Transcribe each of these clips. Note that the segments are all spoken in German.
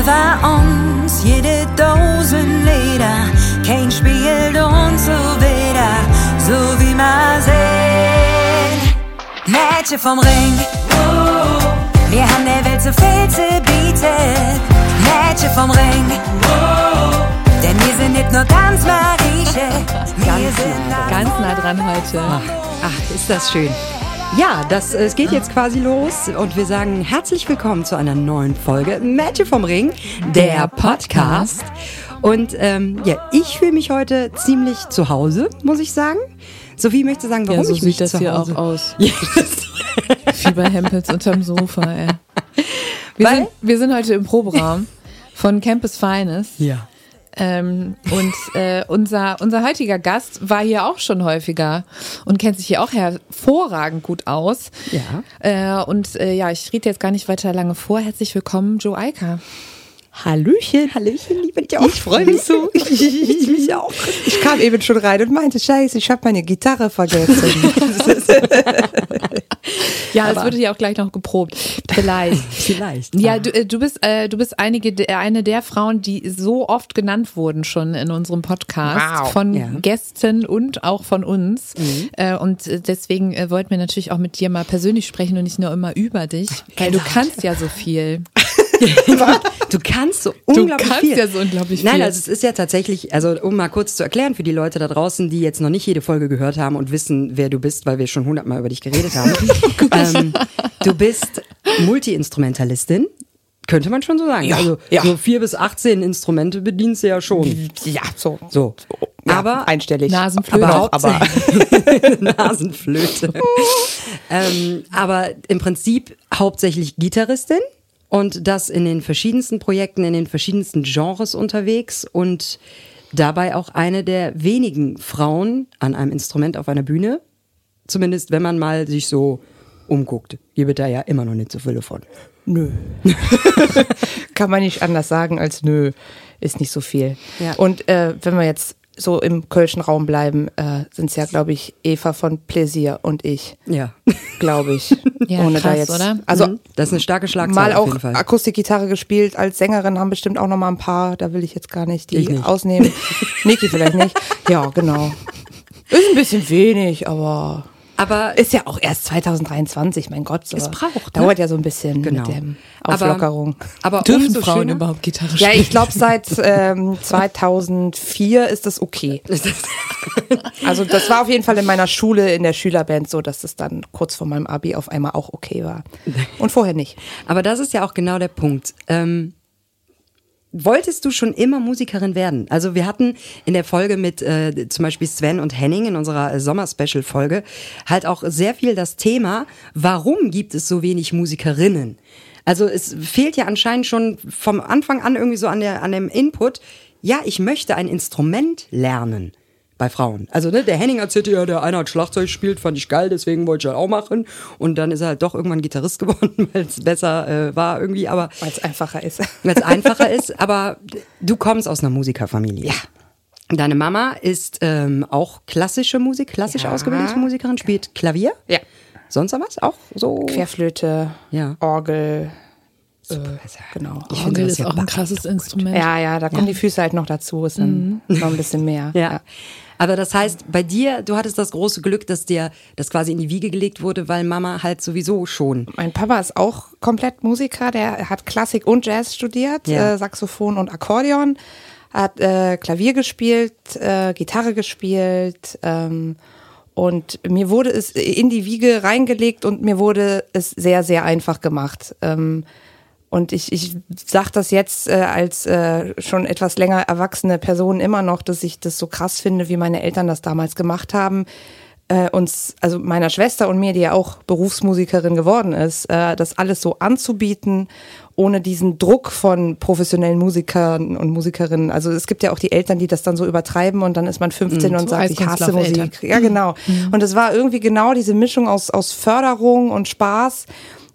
Über uns jede Dosen Leder, kein spielt uns so wieder, so wie man sehen. Mädchen vom Ring, wir haben der Welt so viel zu bieten. Mädchen vom Ring, denn wir sind nicht nur ganz Marieche, wir Ganz sind nah, ganz nah dran heute. Ach, ach, ist das schön. Ja, das, äh, es geht jetzt quasi los und wir sagen herzlich willkommen zu einer neuen Folge Mädchen vom Ring, der Podcast. Und ähm, ja, ich fühle mich heute ziemlich zu Hause, muss ich sagen. Sophie möchte sagen, warum Ja, so ich mich sieht das zu hier Hause auch aus. Fieberhempels unterm Sofa, ey. Wir Weil- sind, wir sind heute im Proberaum von Campus Finest. ja. Ähm, und äh, unser, unser heutiger Gast war hier auch schon häufiger und kennt sich hier auch hervorragend gut aus. Ja. Äh, und äh, ja, ich rede jetzt gar nicht weiter lange vor. Herzlich willkommen, Joe Eiker. Hallöchen, Hallöchen, liebe ich auch. Ich freue mich so. ich mich auch. Ich kam eben schon rein und meinte, scheiße, ich habe meine Gitarre vergessen. Ja, es wird hier auch gleich noch geprobt. Vielleicht. Vielleicht. Ja, du, äh, du bist äh, du bist einige de- eine der Frauen, die so oft genannt wurden schon in unserem Podcast Wow. von Ja. Mhm. Gästen und auch von uns. Äh, und äh, deswegen äh, wollten wir natürlich auch mit dir mal persönlich sprechen und nicht nur immer über dich, weil du kannst ja so viel. Du kannst so unglaublich kannst viel. ja so unglaublich Nein, viel. also es ist ja tatsächlich, also um mal kurz zu erklären für die Leute da draußen, die jetzt noch nicht jede Folge gehört haben und wissen, wer du bist, weil wir schon hundertmal über dich geredet haben. ähm, du bist Multi-Instrumentalistin. Könnte man schon so sagen. Ja, also ja. so vier bis 18 Instrumente bedienst du ja schon. ja, so. So. Ja, aber einstellig. Nasenflöte. aber, aber Nasenflöte. ähm, aber im Prinzip hauptsächlich Gitarristin und das in den verschiedensten Projekten, in den verschiedensten Genres unterwegs und dabei auch eine der wenigen Frauen an einem Instrument auf einer Bühne. Zumindest wenn man mal sich so umguckt. Hier wird da ja immer noch nicht so viele von. Nö. Kann man nicht anders sagen als nö, ist nicht so viel. Ja. Und äh, wenn wir jetzt so im kölschen Raum bleiben, äh, sind es ja, glaube ich, Eva von Pläsier und ich, Ja. glaube ich. Ja, Ohne da krass, jetzt, oder? Also Mhm. das ist eine starke Schlagzeile mal auch. Akustikgitarre gespielt als Sängerin, haben bestimmt auch noch mal ein paar, da will ich jetzt gar nicht die Ich nicht. ausnehmen. Niki vielleicht nicht. Ja, genau. Ist ein bisschen wenig, aber Aber ist ja auch erst 2023, mein Gott. So. Es braucht, ne? Dauert ja so ein bisschen Genau. mit dem Aber- Auflockerung. aber Dürfen umso Frauen schöner- überhaupt Gitarre ja, spielen? ich glaube, seit ähm, 2004 ist das okay. Also das war auf jeden Fall in meiner Schule, in der Schülerband so, dass es dann kurz vor meinem Abi auf einmal auch okay war. Und vorher nicht. Aber das ist ja auch genau der Punkt. Ähm, wolltest du schon immer Musikerin werden? Also wir hatten in der Folge mit äh, zum Beispiel Sven und Henning in unserer äh, Sommer-Special-Folge halt auch sehr viel das Thema, warum gibt es so wenig Musikerinnen? Also es fehlt ja anscheinend schon vom Anfang an irgendwie so an, der, an dem Input, ja, ich möchte ein Instrument lernen bei Frauen. Also ne, der Henning erzählte ja, der eine hat Schlagzeug gespielt, fand ich geil, deswegen wollte ich das auch machen. Und dann ist er halt doch irgendwann Gitarrist geworden, weil es besser äh, war irgendwie, aber Weil es einfacher ist. weil es einfacher ist. Aber du kommst aus einer Musikerfamilie. Ja. Deine Mama ist ähm, auch klassische Musik, klassisch Ja. ausgebildete Musikerin, spielt Klavier. Ja. Sonst noch was? Auch so? Querflöte, Ja. Orgel. Äh, genau. Ich finde Orgel das ist ja auch ein krasses Instrument. Ja, ja, da kommen die Füße halt noch dazu, ist dann noch ein bisschen mehr. Ja. Aber das heißt, bei dir, du hattest das große Glück, dass dir das quasi in die Wiege gelegt wurde, weil Mama halt sowieso schon. Mein Papa ist auch komplett Musiker, der hat Klassik und Jazz studiert, Ja. äh, Saxophon und Akkordeon, hat äh, Klavier gespielt, äh, Gitarre gespielt ähm, und mir wurde es in die Wiege reingelegt und mir wurde es sehr, sehr einfach gemacht. Ähm, und ich, ich sage das jetzt äh, als äh, schon etwas länger erwachsene Person immer noch, dass ich das so krass finde, wie meine Eltern das damals gemacht haben. äh, uns, also meiner Schwester und mir, die ja auch Berufsmusikerin geworden ist, äh, das alles so anzubieten, ohne diesen Druck von professionellen Musikern und Musikerinnen. Also es gibt ja auch die Eltern, die das dann so übertreiben und dann ist man 15 Mhm, und so sagt, ich hasse. Musik. Ja, genau. Und es war irgendwie genau diese Mischung aus, aus Förderung und Spaß,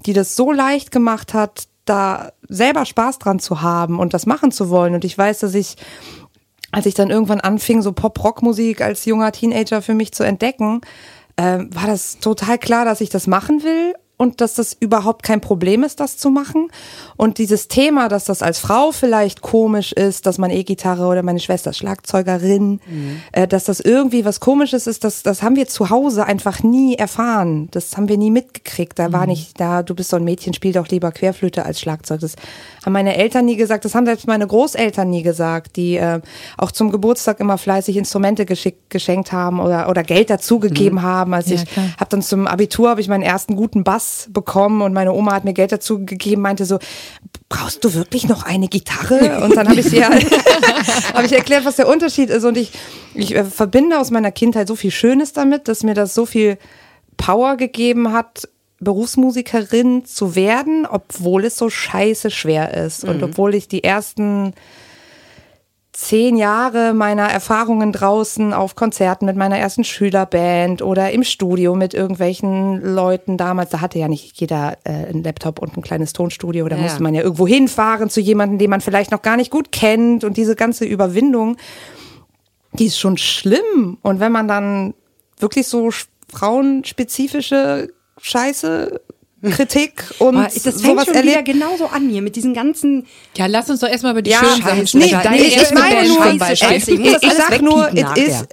die das so leicht gemacht hat, da selber Spaß dran zu haben und das machen zu wollen. Und ich weiß, dass ich als ich dann irgendwann anfing, so Pop-Rock-Musik als junger Teenager für mich zu entdecken, ähm, war das total klar, dass ich das machen will und dass das überhaupt kein Problem ist, das zu machen. Und dieses Thema, dass das als Frau vielleicht komisch ist, dass man E-Gitarre oder meine Schwester Schlagzeugerin, äh, dass das irgendwie was Komisches ist, das, das haben wir zu Hause einfach nie erfahren. Das haben wir nie mitgekriegt. Da war nicht da, du bist so ein Mädchen, spiel doch lieber Querflöte als Schlagzeug. Das haben meine Eltern nie gesagt, das haben selbst meine Großeltern nie gesagt, die äh, auch zum Geburtstag immer fleißig Instrumente geschenkt haben oder, oder Geld dazugegeben haben. Als Ja, ich habe dann zum Abitur habe ich meinen ersten guten Bass bekommen und meine Oma hat mir Geld dazu gegeben, meinte so, brauchst du wirklich noch eine Gitarre? Und dann habe ich ihr habe ich erklärt, was der Unterschied ist. Und ich ich äh, verbinde aus meiner Kindheit so viel Schönes damit, dass mir das so viel Power gegeben hat, Berufsmusikerin zu werden, obwohl es so scheiße schwer ist. Und obwohl ich die ersten zehn Jahre meiner Erfahrungen draußen auf Konzerten mit meiner ersten Schülerband oder im Studio mit irgendwelchen Leuten damals, da hatte ja nicht jeder äh, einen Laptop und ein kleines Tonstudio, da Ja. musste man ja irgendwo hinfahren zu jemandem, den man vielleicht noch gar nicht gut kennt und diese ganze Überwindung, die ist schon schlimm. Und wenn man dann wirklich so sch- frauenspezifische Scheiße, Kritik und Aber das fängt sowas schon wieder genauso an hier mit diesen ganzen Ja, lass uns doch erstmal über die Ja, schönen Sachen sprechen. nee, nee, ich erste meine nur- ich ich, ich sag nur, wegpiepen it is.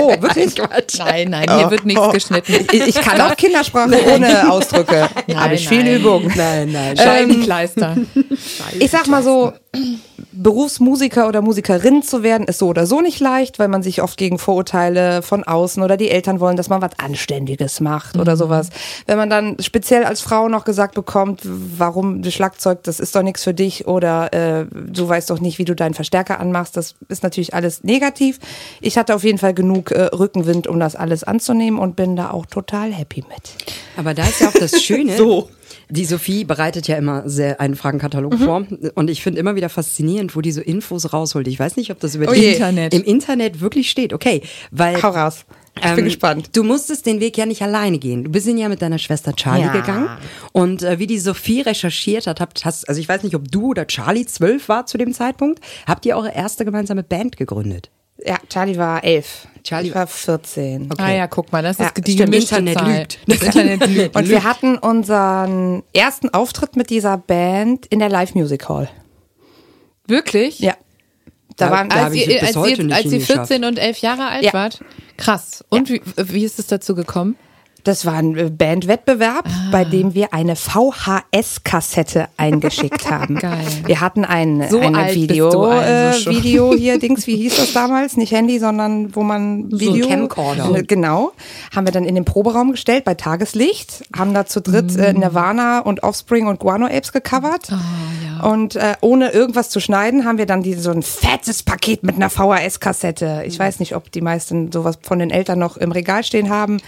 Oh, wirklich? Nein, nein, hier wird nichts geschnitten. Ich, ich kann auch Kindersprache ohne Ausdrücke. Habe ich viel nein. Übung. Nein, nein. Scheibenkleister. Ich sag mal so, Berufsmusiker oder Musikerin zu werden, ist so oder so nicht leicht, weil man sich oft gegen Vorurteile von außen oder die Eltern wollen, dass man was Anständiges macht oder sowas. Wenn man dann speziell als Frau noch gesagt bekommt, warum das Schlagzeug, das ist doch nichts für dich oder äh, du weißt doch nicht, wie du deinen Verstärker anmachst, das ist natürlich alles negativ. Ich hatte auf jeden Fall genug äh, Rückenwind, um das alles anzunehmen und bin da auch total happy mit. Aber da ist ja auch das Schöne. So. Die Sophie bereitet ja immer sehr einen Fragenkatalog Mhm. vor. Und ich finde immer wieder faszinierend, wo die so Infos rausholt. Ich weiß nicht, ob das über Oh. Internet. im Internet wirklich steht. Okay, weil Hau raus. Ich bin ähm, gespannt. Du musstest den Weg ja nicht alleine gehen. Du bist ihn ja mit deiner Schwester Charlie Ja. gegangen. Und äh, wie die Sophie recherchiert hat, habt, hast, also ich weiß nicht, ob du oder Charlie zwölf war zu dem Zeitpunkt, habt ihr eure erste gemeinsame Band gegründet. Ja, Charlie war elf. Charlie ich war 14. Ah ja, guck mal, das ist Ja, die stimmt, Internet Zahl. lügt. Das Internet lügt. Und wir hatten unseren ersten Auftritt mit dieser Band in der Live Music Hall. Wirklich? Ja. Da Da- waren da Als ihr, bis als, heute ihr, nicht als ihr hingeschafft. 14 und 11 Jahre alt Ja. wart? Krass. Und wie, wie ist es dazu gekommen? Das war ein äh, Bandwettbewerb, bei dem wir eine VHS-Kassette eingeschickt haben. Geil. Wir hatten ein, So ein Video, also äh. Video hier, Dings, wie hieß das damals? Nicht Handy, sondern wo man Video. Camcorder. Äh, Genau. Haben wir dann in den Proberaum gestellt bei Tageslicht, haben da zu dritt Mm. äh, Nirvana und Offspring und Guano Apes gecovert. Ah, Und äh, ohne irgendwas zu schneiden, haben wir dann die, so ein fettes Paket mit einer VHS-Kassette. Ich weiß nicht, ob die meisten sowas von den Eltern noch im Regal stehen haben.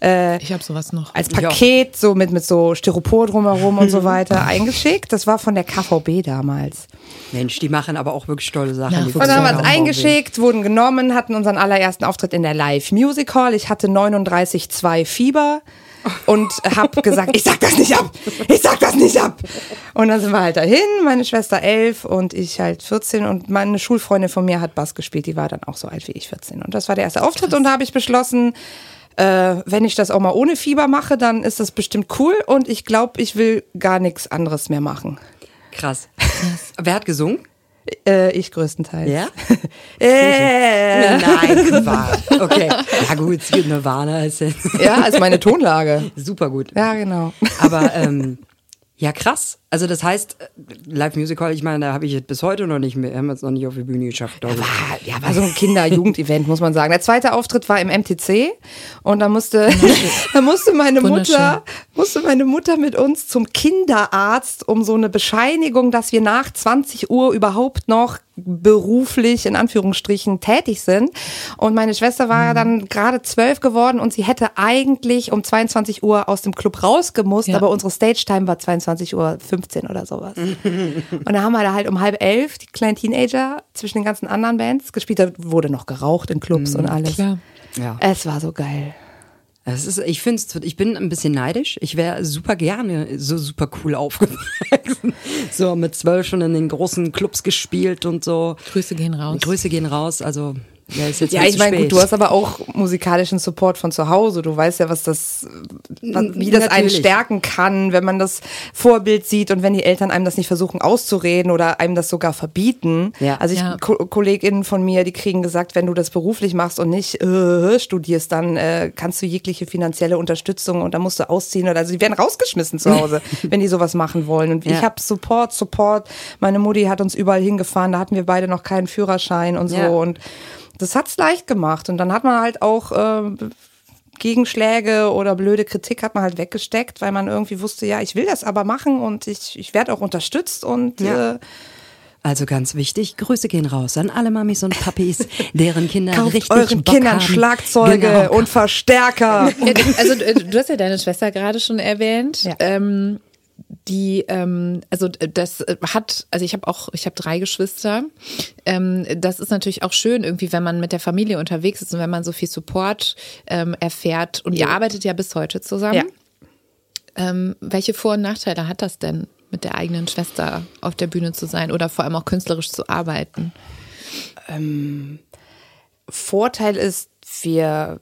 Äh, Ich habe sowas noch. als Paket, so mit, mit so Styropor drumherum und so weiter, eingeschickt. Das war von der KVB damals. Mensch, die machen aber auch wirklich tolle Sachen. Die und dann haben wir es eingeschickt, wurden genommen, hatten unseren allerersten Auftritt in der Live Music Hall. Ich hatte 39,2 Fieber und habe gesagt, ich sag das nicht ab, ich sag das nicht ab. Und dann sind wir halt dahin, meine Schwester 11 und ich halt 14 und meine Schulfreundin von mir hat Bass gespielt, die war dann auch so alt wie ich 14. Und das war der erste Auftritt und da habe ich beschlossen, äh, wenn ich das auch mal ohne Fieber mache, dann ist das bestimmt cool und ich glaube, ich will gar nichts anderes mehr machen. Krass. Wer hat gesungen? Äh, ich größtenteils. Ja? Äh. Nein, Quatsch. Okay. Ja gut, Nirvana ist ja Ja, ist meine Tonlage. super gut. Ja, genau. Aber ähm, ja, krass. Also das heißt, äh, Live Musical, ich meine, da habe ich jetzt bis heute noch nicht mehr, haben wir es noch nicht auf die Bühne geschafft. War, ja, war so ein Kinder-Jugend-Event, muss man sagen. Der zweite Auftritt war im MTC und da musste, da musste meine. Mutter, musste meine Mutter mit uns zum Kinderarzt, um so eine Bescheinigung, dass wir nach 20 Uhr überhaupt noch beruflich in Anführungsstrichen tätig sind. Und meine Schwester war dann gerade zwölf geworden und sie hätte eigentlich um 22 Uhr aus dem Club rausgemusst, Ja. aber unsere Stage-Time war 22 Uhr 15 oder sowas. Und dann haben wir da halt um halb elf die kleinen Teenager zwischen den ganzen anderen Bands gespielt. Da wurde noch geraucht in Clubs und alles. Klar. Ja. Es war so geil. Es ist, ich finde, ich bin ein bisschen neidisch. Ich wäre super gerne so super cool aufgewachsen. So mit zwölf schon in den großen Clubs gespielt und so. Grüße gehen raus. Grüße gehen raus. Also ja, ist jetzt Ja, ich meine, gut, du hast aber auch musikalischen Support von zu Hause. Du weißt ja, was das, was, wie das einen Natürlich. stärken kann, wenn man das Vorbild sieht und wenn die Eltern einem das nicht versuchen auszureden oder einem das sogar verbieten. Ja. Also ich, Ja. Ko KollegInnen von mir, die kriegen gesagt, wenn du das beruflich machst und nicht äh, studierst, dann äh, kannst du jegliche finanzielle Unterstützung und dann musst du ausziehen oder also die werden rausgeschmissen zu Hause, wenn die sowas machen wollen. Und Ja. ich habe Support, Support. Meine Mutti hat uns überall hingefahren, da hatten wir beide noch keinen Führerschein und so Ja. und das hat's leicht gemacht. Und dann hat man halt auch äh, Gegenschläge oder blöde Kritik hat man halt weggesteckt, weil man irgendwie wusste, ja, ich will das aber machen und ich, ich werde auch unterstützt und Ja. äh, Also ganz wichtig, Grüße gehen raus an alle Mamis und Papis, deren Kinder kauft richtig euren Bock Kindern haben. Schlagzeuge Genau. und Verstärker. Ja, also du du hast ja deine Schwester gerade schon erwähnt. Ja. Ähm, die, ähm, also das hat, also ich habe auch, ich habe drei Geschwister. Ähm, das ist natürlich auch schön, irgendwie, wenn man mit der Familie unterwegs ist und wenn man so viel Support ähm, erfährt. Und ihr arbeitet ja bis heute zusammen. Ja. Ähm, welche Vor- und Nachteile hat das denn, mit der eigenen Schwester auf der Bühne zu sein oder vor allem auch künstlerisch zu arbeiten? Vorteil ist, wir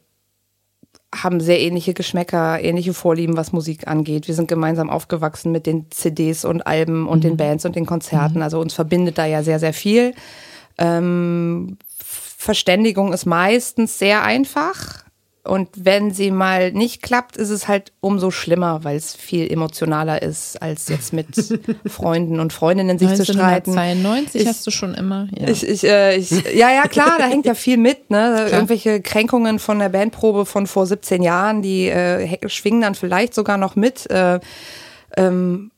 haben sehr ähnliche Geschmäcker, ähnliche Vorlieben, was Musik angeht. Wir sind gemeinsam aufgewachsen mit den CDs und Alben und den Bands und den Konzerten. Also uns verbindet da ja sehr, sehr viel. Ähm, Verständigung ist meistens sehr einfach. Und wenn sie mal nicht klappt, ist es halt umso schlimmer, weil es viel emotionaler ist, als jetzt mit Freunden und Freundinnen sich zu streiten. 1992 Ich- hast du schon immer. Ja. Ich, ich, äh, ich, ja, ja, klar, da hängt ja viel mit, ne? Irgendwelche Kränkungen von der Bandprobe von vor 17 Jahren, die äh, schwingen dann vielleicht sogar noch mit. Äh, ähm,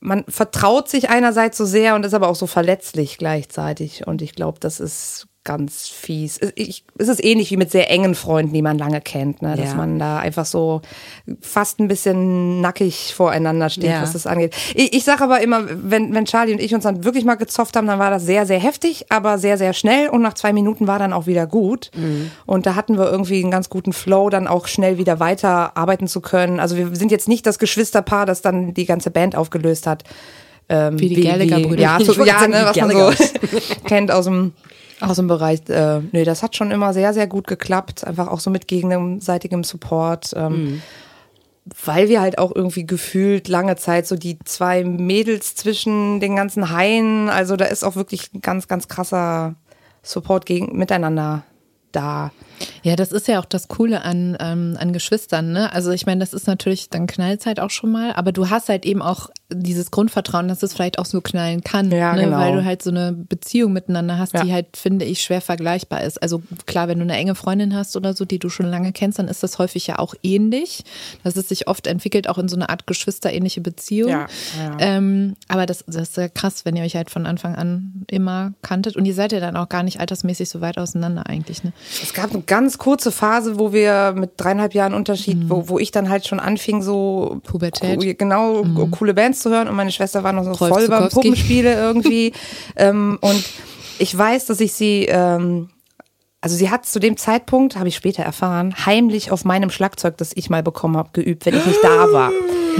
man vertraut sich einerseits so sehr und ist aber auch so verletzlich gleichzeitig. Und ich glaube, das ist ganz fies. Es- Ich, es ist ähnlich wie mit sehr engen Freunden, die man lange kennt, ne? dass Ja. man da einfach so fast ein bisschen nackig voreinander steht, Ja. was das angeht. Ich, ich sage aber immer, wenn, wenn Charlie und ich uns dann wirklich mal gezofft haben, dann war das sehr, sehr heftig, aber sehr, sehr schnell und nach zwei Minuten war dann auch wieder gut. Und da hatten wir irgendwie einen ganz guten Flow, dann auch schnell wieder weiter arbeiten zu können. Also wir sind jetzt nicht das Geschwisterpaar, das dann die ganze Band aufgelöst hat. Ähm, Wie die Gallagher-Brüder. Ja, so, ja ne, was man so kennt aus dem aus dem Bereich, äh, nee, das hat schon immer sehr, sehr gut geklappt. Einfach auch so mit gegenseitigem Support. Ähm, Weil wir halt auch irgendwie gefühlt lange Zeit so die zwei Mädels zwischen den ganzen Haien, also da ist auch wirklich ein ganz, ganz krasser Support gegen, miteinander da. Ja, das ist ja auch das Coole an, ähm, an Geschwistern, ne? Also ich meine, das ist natürlich, dann knallt halt auch schon mal, aber du hast halt eben auch dieses Grundvertrauen, dass es vielleicht auch so knallen kann, Ja, ne? genau. weil du halt so eine Beziehung miteinander hast, Ja. die halt, finde ich, schwer vergleichbar ist. Also klar, wenn du eine enge Freundin hast oder so, die du schon lange kennst, dann ist das häufig ja auch ähnlich, dass es sich oft entwickelt, auch in so eine Art geschwisterähnliche Beziehung. Ja. Ähm, aber das, das ist ja krass, wenn ihr euch halt von Anfang an immer kanntet und ihr seid ja dann auch gar nicht altersmäßig so weit auseinander eigentlich, ne? Es gab eine ganz kurze Phase, wo wir mit dreieinhalb Jahren Unterschied, wo, wo ich dann halt schon anfing, so Pubertät. genau coole Bands zu hören und meine Schwester war noch so Rolf voll beim. Puppenspiele irgendwie. ähm, und ich weiß, dass ich sie ähm, also sie hat zu dem Zeitpunkt, habe ich später erfahren, heimlich auf meinem Schlagzeug, das ich mal bekommen habe, geübt, wenn ich nicht da war.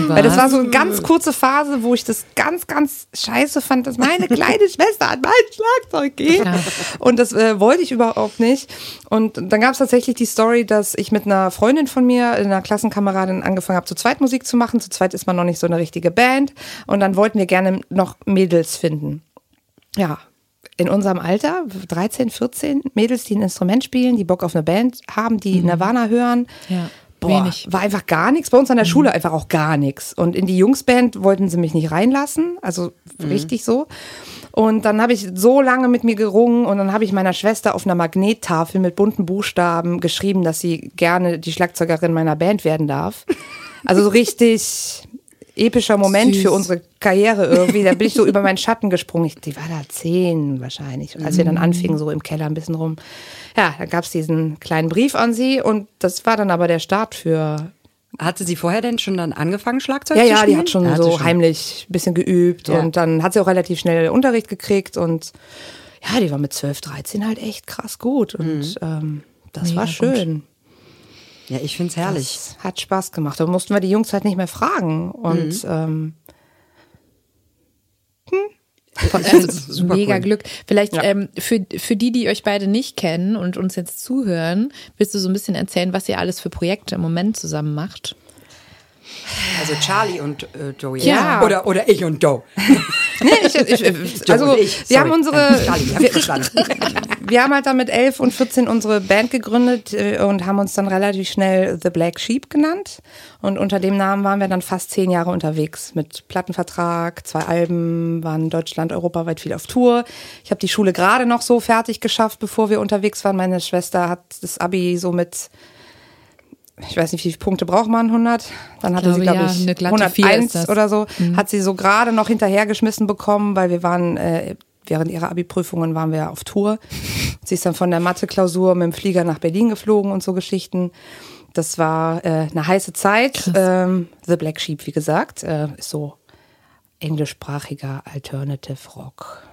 Weil das war so eine ganz kurze Phase, wo ich das ganz, ganz scheiße fand, dass meine kleine Schwester an mein Schlagzeug geht. Klar. Und das äh, wollte ich überhaupt nicht. Und dann gab es tatsächlich die Story, dass ich mit einer Freundin von mir, einer Klassenkameradin, angefangen habe, zu zweit Musik zu machen. Zu zweit ist man noch nicht so eine richtige Band. Und dann wollten wir gerne noch Mädels finden. Ja, in unserem Alter, 13, 14, Mädels, die ein Instrument spielen, die Bock auf eine Band haben, die Nirvana hören. Ja. Boah, Wenig. war einfach gar nichts. Bei uns an der Schule einfach auch gar nichts. Und in die Jungsband wollten sie mich nicht reinlassen. Also richtig so. Und dann habe ich so lange mit mir gerungen und dann habe ich meiner Schwester auf einer Magnettafel mit bunten Buchstaben geschrieben, dass sie gerne die Schlagzeugerin meiner Band werden darf. Also so richtig epischer Moment Süß. für unsere Karriere irgendwie. Da bin ich so über meinen Schatten gesprungen. Ich, die war da zehn wahrscheinlich. Und als wir dann anfingen, so im Keller ein bisschen rum. Ja, da gab es diesen kleinen Brief an sie und das war dann aber der Start für. Hatte sie vorher denn schon dann angefangen, Schlagzeug Ja, zu ja, spielen? die hat schon Ja, so sie heimlich ein bisschen geübt Ja. und dann hat sie auch relativ schnell Unterricht gekriegt und ja, die war mit 12, 13 halt echt krass gut und ähm, das Mega war gut. Ja, ich find's herrlich. Das hat Spaß gemacht. Da mussten wir die Jungs halt nicht mehr fragen und ähm, Also, mega cool. Glück. Vielleicht ähm, für, für die, die euch beide nicht kennen und uns jetzt zuhören, willst du so ein bisschen erzählen, was ihr alles für Projekte im Moment zusammen macht? Also Charlie und äh, Joey. Ja. Oder, oder ich und Joe. nee, ich, ich, Joe also ich. wir haben unsere wir, wir haben halt dann mit 11 und 14 unsere Band gegründet äh, und haben uns dann relativ schnell The Black Sheep genannt. Und unter dem Namen waren wir dann fast zehn Jahre unterwegs mit Plattenvertrag, zwei Alben, waren Deutschland, europaweit viel auf Tour. Ich habe die Schule gerade noch so fertig geschafft, bevor wir unterwegs waren. Meine Schwester hat das Abi so mit ich weiß nicht, wie viele Punkte braucht man, 100? Dann hatte glaube, sie, glaube ja, ich, eine glatte Vier 101 ist das. oder so. Hat sie so gerade noch hinterhergeschmissen bekommen, weil wir waren, äh, während ihrer Abi-Prüfungen waren wir auf Tour. Sie ist dann von der Mathe-Klausur mit dem Flieger nach Berlin geflogen und so Geschichten. Das war äh, eine heiße Zeit. Ähm, The Black Sheep, wie gesagt, äh, ist so englischsprachiger Alternative Rock.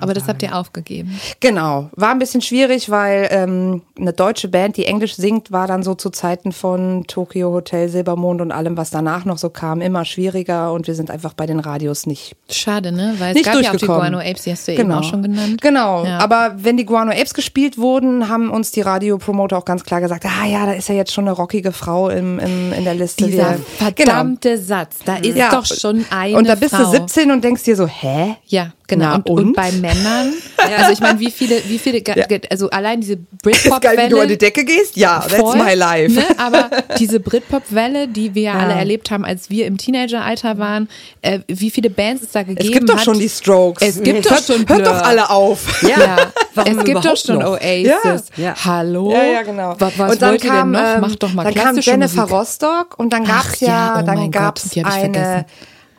Aber das sagen. habt ihr aufgegeben. Genau, war ein bisschen schwierig, weil ähm, eine deutsche Band, die Englisch singt, war dann so zu Zeiten von Tokyo Hotel, Silbermond und allem, was danach noch so kam, immer schwieriger und wir sind einfach bei den Radios nicht Schade, ne? Weil es nicht gab ja auch die. Guano Apes, die hast du ja eben auch schon genannt. Genau, Ja. aber wenn die Guano Apes gespielt wurden, haben uns die Radiopromoter auch ganz klar gesagt, ah ja, da ist ja jetzt schon eine rockige Frau im, im, in der Liste. Dieser Wir- verdammte Satz, da ist Genau. Ja. doch schon eine Und da bist Frau. du 17 und denkst dir so, hä? Ja, genau. Na und, und? und? bei Männern, also ich meine, wie viele, wie viele, Ja. also allein diese geil, wie du an die Britpop-Welle. Decke gehst? Ja, that's voll, my life. Ne? Aber diese Britpop-Welle, die wir ja alle erlebt haben, als wir im Teenageralter waren, äh, wie viele Bands es da gegeben Es gibt doch hat. schon die Strokes. Es gibt doch hört, schon Hört doch Blur. alle auf. Ja, es gibt doch schon noch? Oasis. Ja. Ja. Hallo? Ja, ja, genau. Was, was und dann kam, denn noch? ähm, Macht doch mal dann kam Jennifer Musik. Rostock und dann gab's Ach ja, ja, oh dann hab ich eine vergessen.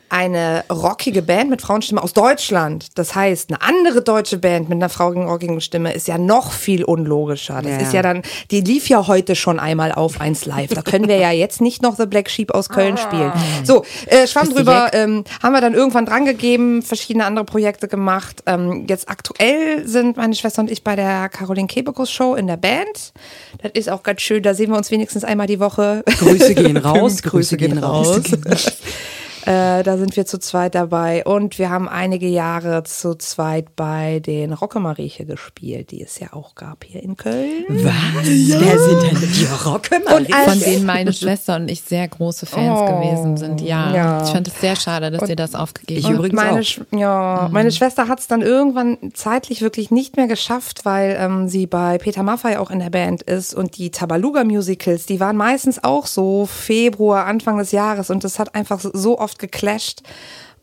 Eine rockige Band mit Frauenstimme aus Deutschland. Das heißt, eine andere deutsche Band mit einer frauigen rockigen Stimme ist ja noch viel unlogischer. Das Ja. ist ja dann, die lief ja heute schon einmal auf 1 Live. Da können wir ja jetzt nicht noch The Black Sheep aus Köln spielen. So, äh, Schwamm drüber, ähm, haben wir dann irgendwann drangegeben, verschiedene andere Projekte gemacht. Ähm, jetzt aktuell sind meine Schwester und ich bei der Caroline Kebekus Show in der Band. Das ist auch ganz schön, da sehen wir uns wenigstens einmal die Woche. Grüße gehen raus. Grüße gehen raus. Äh, da sind wir zu zweit dabei und wir haben einige Jahre zu zweit bei den Rockemarieche gespielt, die es ja auch gab hier in Köln. Was? Wer sind denn die Rocke? Und als- Von denen meine Schwester und ich sehr große Fans Oh, gewesen sind. Ja, ja. ich fand es sehr schade, dass ihr das aufgegeben Ich habt. übrigens meine, auch. Sch- Ja, meine Schwester hat es dann irgendwann zeitlich wirklich nicht mehr geschafft, weil ähm, sie bei Peter Maffay auch in der Band ist und die Tabaluga Musicals, die waren meistens auch so Februar, Anfang des Jahres und das hat einfach so oft geclasht.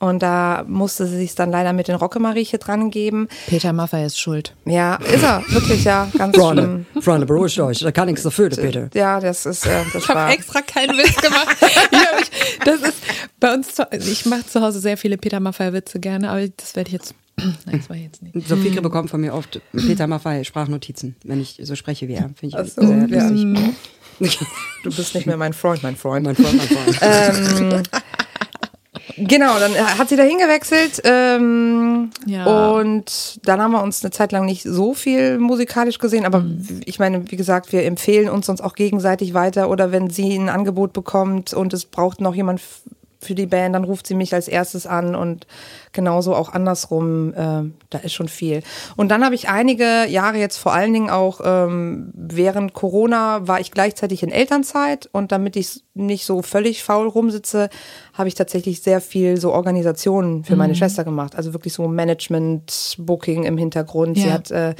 Und da musste sie sich dann leider mit den Rockemarieche dran geben. Peter Maffay ist schuld. Ja, ist er, wirklich, ja, ganz Freunde, schlimm. Freunde, beruhigt euch. Da kann nichts dafür, bitte. Ja, das ist, äh, das Ich habe extra keinen Witz gemacht. Ich das ist bei uns, zu, ich mache zu Hause sehr viele Peter Maffay-Witze gerne, aber das werde ich jetzt, nein, das war ich jetzt nicht. Sophie bekommt von mir oft Peter Maffay Sprachnotizen, wenn ich so spreche wie er. Finde ich so, sehr ja. lustig. Du bist nicht mehr mein Freund, mein Freund. mein Freund, mein Freund. Genau, dann hat sie dahin gewechselt ähm, Ja. und dann haben wir uns eine Zeit lang nicht so viel musikalisch gesehen, aber ich meine, wie gesagt, wir empfehlen uns sonst auch gegenseitig weiter oder wenn sie ein Angebot bekommt und es braucht noch jemand für die Band, dann ruft sie mich als erstes an und genauso auch andersrum, äh, da ist schon viel. Und dann habe ich einige Jahre jetzt vor allen Dingen auch ähm, während Corona war ich gleichzeitig in Elternzeit und damit ich nicht so völlig faul rumsitze, habe ich tatsächlich sehr viel so Organisationen für meine Schwester gemacht. Also wirklich so Management, Booking im Hintergrund. Sie Ja. hat äh,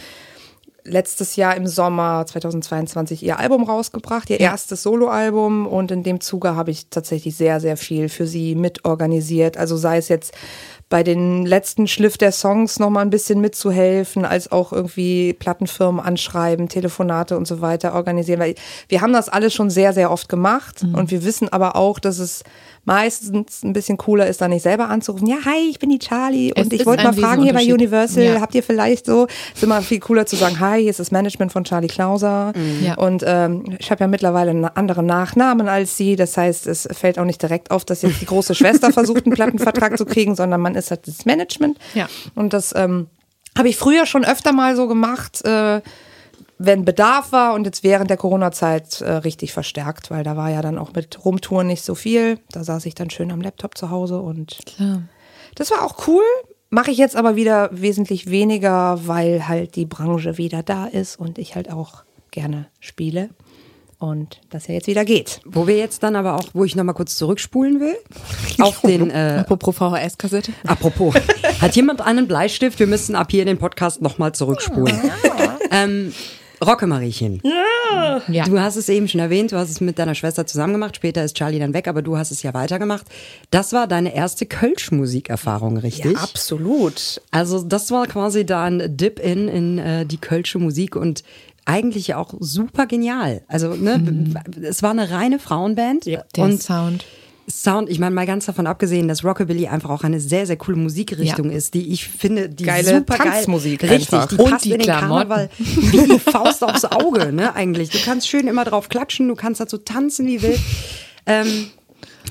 letztes Jahr im Sommer 2022 ihr Album rausgebracht, ihr erstes Soloalbum und in dem Zuge habe ich tatsächlich sehr, sehr viel für sie mitorganisiert. Also sei es jetzt bei den letzten Schliff der Songs noch mal ein bisschen mitzuhelfen, als auch irgendwie Plattenfirmen anschreiben, Telefonate und so weiter organisieren. Weil wir haben das alles schon sehr, sehr oft gemacht und wir wissen aber auch, dass es meistens ein bisschen cooler ist, da nicht selber anzurufen. Ja, hi, ich bin die Charlie Es und ich wollte mal fragen hier bei. Universal, Ja. habt ihr vielleicht so, ist immer viel cooler zu sagen, hi, hier ist das Management von Charlie Klauser Ja. und ähm, ich habe ja mittlerweile einen anderen Nachnamen als sie, das heißt, es fällt auch nicht direkt auf, dass jetzt die große Schwester versucht, einen Plattenvertrag zu kriegen, sondern man ist halt das Management Ja. und das ähm, habe ich früher schon öfter mal so gemacht, äh, wenn Bedarf war und jetzt während der Corona-Zeit äh, richtig verstärkt, weil da war ja dann auch mit Rumtouren nicht so viel. Da saß ich dann schön am Laptop zu Hause und Klar. das war auch cool. Mache ich jetzt aber wieder wesentlich weniger, weil halt die Branche wieder da ist und ich halt auch gerne spiele und das ja jetzt wieder geht. Wo wir jetzt dann aber auch, wo ich nochmal kurz zurückspulen will, auf den, äh, Apropos VHS-Kassette. apropos, hat jemand einen Bleistift? Wir müssen ab hier den Podcast nochmal zurückspulen. Ähm, Rockemariechen. Ja. Du hast es eben schon erwähnt, du hast es mit deiner Schwester zusammen gemacht. Später ist Charlie dann weg, aber du hast es ja weitergemacht. Das war deine erste Kölsch-Musikerfahrung, richtig? absolut. Also das war quasi da ein Dip-In in äh, die Kölsche Musik und eigentlich ja auch super genial. Also ne, es war eine reine Frauenband Der und Sound. Sound, ich meine mal ganz davon abgesehen, dass Rockabilly einfach auch eine sehr, sehr coole Musikrichtung Ja. ist, die ich finde, die Geile super Tanzmusik geil, richtig, einfach. die Und passt die in den Klamotten. Karneval wie die Faust aufs Auge, ne, eigentlich. Du kannst schön immer drauf klatschen, du kannst dazu tanzen wie wild. Ähm,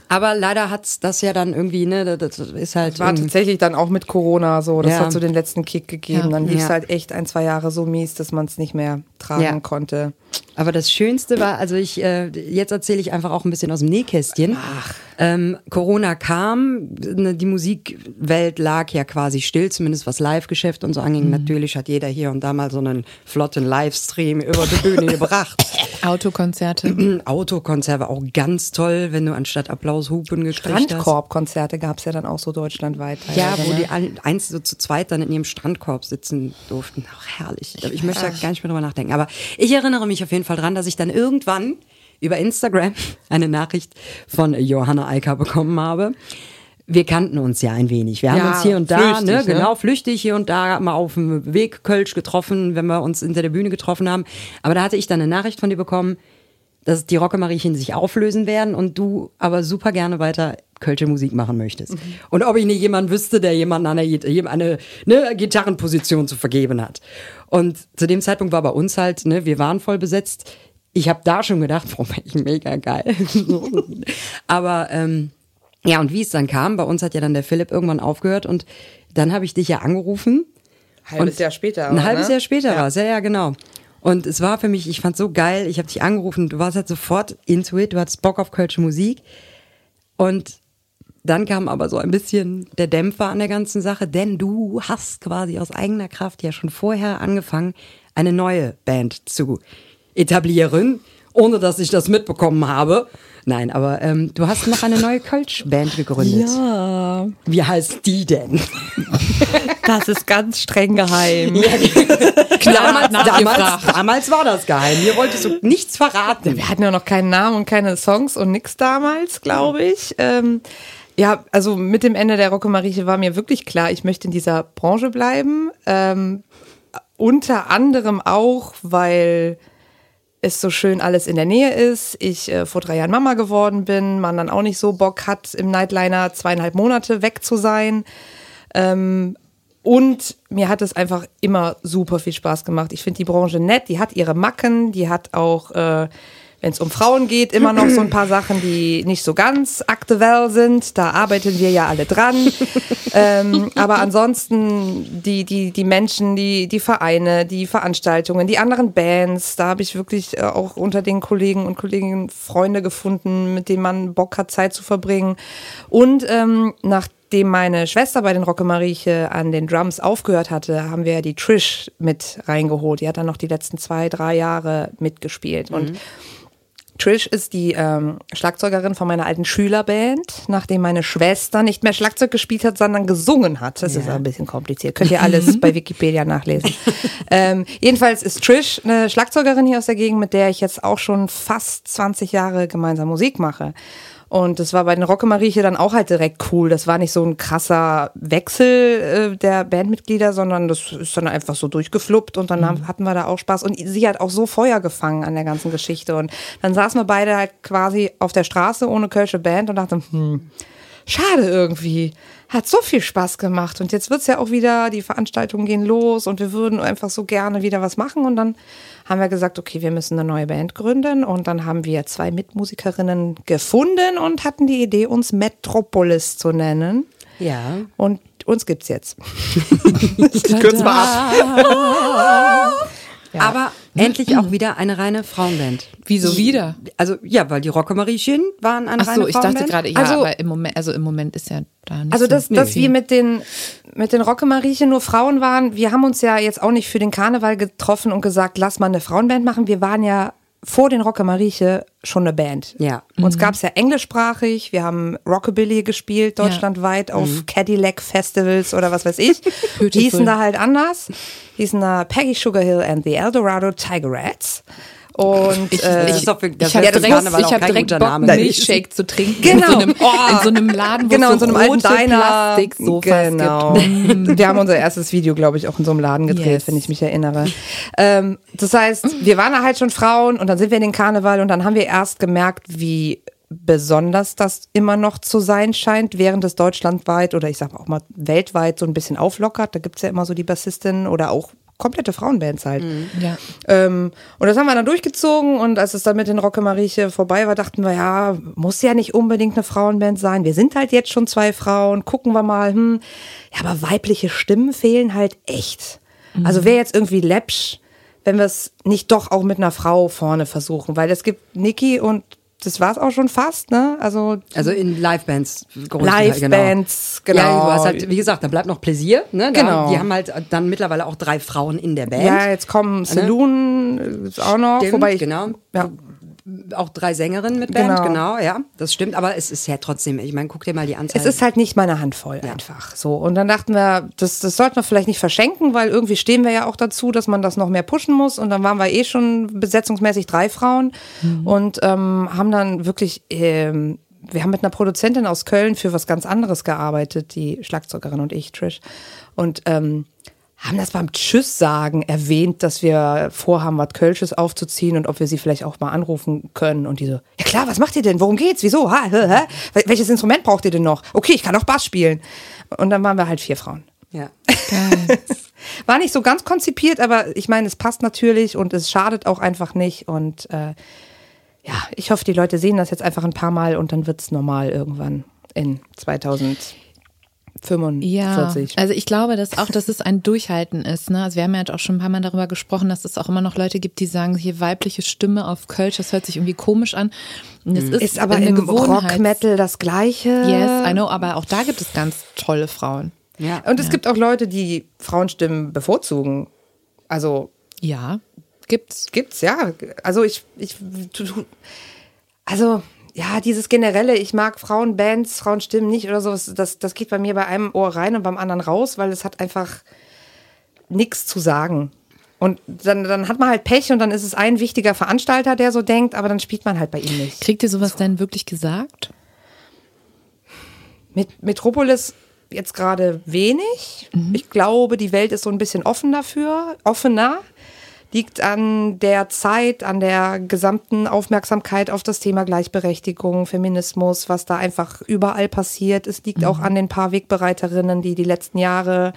aber leider hat's das ja dann irgendwie, ne, das ist halt War tatsächlich dann auch mit Corona so. Das Ja. hat so den letzten Kick gegeben. Ja. Dann lief es Ja. halt echt ein, zwei Jahre so mies, dass man es nicht mehr tragen Ja. konnte. Aber das Schönste war, also ich, äh, jetzt erzähle ich einfach auch ein bisschen aus dem Nähkästchen. Ähm, Corona kam, ne, die Musikwelt lag ja quasi still, zumindest was Live-Geschäft und so anging. Natürlich hat jeder hier und da mal so einen flotten Livestream über die Bühne gebracht. Autokonzerte. Autokonserve auch ganz toll, wenn du anstatt Applaus Hupen gekriegt hast. Strandkorbkonzerte gab es ja dann auch so deutschlandweit. Ja, wo ne? die ein, eins so zu zweit dann in ihrem Strandkorb sitzen durften. Ach, herrlich. Ich möchte da gar nicht mehr drüber nachdenken. Aber ich erinnere mich auf jeden Fall dran, dass ich dann irgendwann über Instagram eine Nachricht von Johanna Eicker bekommen habe. Wir kannten uns ja ein wenig. Wir haben Ja, uns hier und da, flüchtig, ne, ne? genau, flüchtig hier und da mal auf dem Weg Kölsch getroffen, wenn wir uns hinter der Bühne getroffen haben. Aber da hatte ich dann eine Nachricht von dir bekommen, dass die Rockemariechen sich auflösen werden und du aber super gerne weiter Kölsche Musik machen möchtest. Und ob ich nicht jemand wüsste, der jemanden an eine, eine ne, Gitarrenposition zu vergeben hat. Und zu dem Zeitpunkt war bei uns halt, ne, wir waren voll besetzt. Ich habe da schon gedacht, boah, ich mega geil. aber ähm, ja, und wie es dann kam, bei uns hat ja dann der Philipp irgendwann aufgehört und dann habe ich dich ja angerufen. Halbes Und Jahr später. Ein halbes ne? Jahr später Ja. war es, ja, ja, genau. Und es war für mich, ich fand so geil, ich habe dich angerufen, du warst halt sofort into it, du hattest Bock auf kölsche Musik. Und dann kam aber so ein bisschen der Dämpfer an der ganzen Sache, denn du hast quasi aus eigener Kraft ja schon vorher angefangen, eine neue Band zu etablieren, ohne dass ich das mitbekommen habe. Nein, aber ähm, du hast noch eine neue Kölsch-Band gegründet. Ja, Wie heißt die denn? das ist ganz streng geheim. Klar, damals, damals, damals war das geheim. Mir wolltest du nichts verraten. Wir hatten ja noch keinen Namen und keine Songs und nix damals, glaube ich. Ähm, ja, also mit dem Ende der Rockemarieche war mir wirklich klar, ich möchte in dieser Branche bleiben. Ähm, unter anderem auch, weil es so schön alles in der Nähe ist. Ich äh, vor drei Jahren Mama geworden bin, man dann auch nicht so Bock hat, im Nightliner zweieinhalb Monate weg zu sein. Ähm, und mir hat es einfach immer super viel Spaß gemacht. Ich finde die Branche nett, die hat ihre Macken, die hat auch, äh, wenn es um Frauen geht, immer noch so ein paar Sachen, die nicht so ganz aktuell sind. Da arbeiten wir ja alle dran. ähm, aber ansonsten die, die, die Menschen, die, die Vereine, die Veranstaltungen, die anderen Bands, da habe ich wirklich äh, auch unter den Kollegen und Kolleginnen Freunde gefunden, mit denen man Bock hat, Zeit zu verbringen. Und ähm, nachdem meine Schwester bei den Rockemarieche an den Drums aufgehört hatte, haben wir ja die Trish mit reingeholt. Die hat dann noch die letzten zwei, drei Jahre mitgespielt. Und Trish ist die ähm, Schlagzeugerin von meiner alten Schülerband, nachdem meine Schwester nicht mehr Schlagzeug gespielt hat, sondern gesungen hat. Das ist ein bisschen kompliziert. Könnt ihr alles bei Wikipedia nachlesen. ähm, jedenfalls ist Trish eine Schlagzeugerin hier aus der Gegend, mit der ich jetzt auch schon fast 20 Jahre gemeinsam Musik mache. Und das war bei den Rockemarieche dann auch halt direkt cool. Das war nicht so ein krasser Wechsel äh, der Bandmitglieder, sondern das ist dann einfach so durchgefluppt und dann haben, hatten wir da auch Spaß. Und sie hat auch so Feuer gefangen an der ganzen Geschichte. Und dann saßen wir beide halt quasi auf der Straße ohne Kölsche Band und dachten, hm, schade irgendwie. Hat so viel Spaß gemacht. Und jetzt wird's ja auch wieder, die Veranstaltungen gehen los und wir würden einfach so gerne wieder was machen. Und dann haben wir gesagt, okay, wir müssen eine neue Band gründen. Und dann haben wir zwei Mitmusikerinnen gefunden und hatten die Idee, uns Metropolis zu nennen. Ja. Und uns gibt's jetzt. Ich kürze mal ab. Aber endlich auch wieder eine reine Frauenband. Wieso wieder? Also ja, weil die Rockemariechen waren eine Ach reine so, ich Frauenband. dachte gerade, ja, Also- aber im Moment, also im Moment ist ja da nicht Also, so dass, dass viel. wir mit den, mit den Rockemariechen nur Frauen waren, wir haben uns ja jetzt auch nicht für den Karneval getroffen und gesagt, lass mal eine Frauenband machen. Wir waren ja vor den Rockemarieche schon eine Band. Ja. Uns gab's ja englischsprachig, wir haben Rockabilly gespielt, deutschlandweit auf Cadillac Festivals oder was weiß ich. Hießen da halt anders. Hießen da Peggy Sugarhill and the Eldorado Tigerettes. Und Ich, äh, für- das ich habe direkt, ich hab direkt Bock, Name. Milchshake zu trinken. Genau. In so einem, in so einem Laden, wo genau, es in so so einem alten rote Diner. Plastiksofas genau. gibt. Wir haben unser erstes Video, glaube ich, auch in so einem Laden gedreht, Yes. wenn ich mich erinnere. Ähm, das heißt, wir waren da halt schon Frauen und dann sind wir in den Karneval und dann haben wir erst gemerkt, wie besonders das immer noch zu sein scheint, während es deutschlandweit oder ich sag auch mal weltweit so ein bisschen auflockert. Da gibt's ja immer so die Bassistinnen oder auch komplette Frauenbands halt. Ja. Ähm, und das haben wir dann durchgezogen und als es dann mit den Rockemarieche vorbei war, dachten wir, ja, muss ja nicht unbedingt eine Frauenband sein. Wir sind halt jetzt schon zwei Frauen, gucken wir mal, hm. Ja, aber weibliche Stimmen fehlen halt echt. Also wäre jetzt irgendwie läppsch, wenn wir es nicht doch auch mit einer Frau vorne versuchen, weil es gibt Niki und das war's auch schon fast, ne? Also Also in Livebands. größtenteils, Livebands, genau. Ja, du hast halt, wie gesagt, da bleibt noch Pläsier. Ne? Da, Genau. Die haben halt dann mittlerweile auch drei Frauen in der Band. ja, jetzt kommen Saloon ist auch noch, Stimmt, wobei ich, genau. Ja. Auch drei Sängerinnen mit Band, Genau. genau. ja, das stimmt. Aber es ist ja trotzdem, ich meine, guck dir mal die Anzahl. Es ist halt nicht meine Handvoll einfach so. Und dann dachten wir, das, das sollten wir vielleicht nicht verschenken, weil irgendwie stehen wir ja auch dazu, dass man das noch mehr pushen muss. Und dann waren wir eh schon besetzungsmäßig drei Frauen und ähm, haben dann wirklich, ähm, wir haben mit einer Produzentin aus Köln für was ganz anderes gearbeitet, die Schlagzeugerin und ich, Trish. Und ähm, haben das beim Tschüss sagen erwähnt, dass wir vorhaben, was Kölsches aufzuziehen und ob wir sie vielleicht auch mal anrufen können. Und die so, ja klar, was macht ihr denn? Worum geht's? Wieso? Ha, hä, hä? Wel- Welches Instrument braucht ihr denn noch? Okay, ich kann auch Bass spielen. Und dann waren wir halt vier Frauen. ja. War nicht so ganz konzipiert, aber ich meine, es passt natürlich und es schadet auch einfach nicht. Und äh, ja, ich hoffe, die Leute sehen das jetzt einfach ein paar Mal und dann wird's normal irgendwann in 2045. Ja, also ich glaube, dass auch, dass es ein Durchhalten ist. Ne? Also wir haben ja jetzt auch schon ein paar Mal darüber gesprochen, dass es auch immer noch Leute gibt, die sagen, hier weibliche Stimme auf Kölsch, das hört sich irgendwie komisch an. Und das ist, ist aber im Gewohnheit. Rock Metal das Gleiche. Yes, I know, aber auch da gibt es ganz tolle Frauen. ja. Und es gibt auch Leute, die Frauenstimmen bevorzugen. Also Ja, gibt's. gibt's, ja. Also ich, ich, also ja, dieses generelle, ich mag Frauenbands, Frauenstimmen nicht oder sowas, das, das geht bei mir bei einem Ohr rein und beim anderen raus, weil es hat einfach nichts zu sagen. Und dann, dann hat man halt Pech und dann ist es ein wichtiger Veranstalter, der so denkt, aber dann spielt man halt bei ihm nicht. Kriegt ihr sowas denn wirklich gesagt? Mit Metropolis jetzt gerade wenig. Ich glaube, die Welt ist so ein bisschen offen dafür, offener. Liegt an der Zeit, an der gesamten Aufmerksamkeit auf das Thema Gleichberechtigung, Feminismus, was da einfach überall passiert. Es liegt auch an den paar Wegbereiterinnen, die die letzten Jahre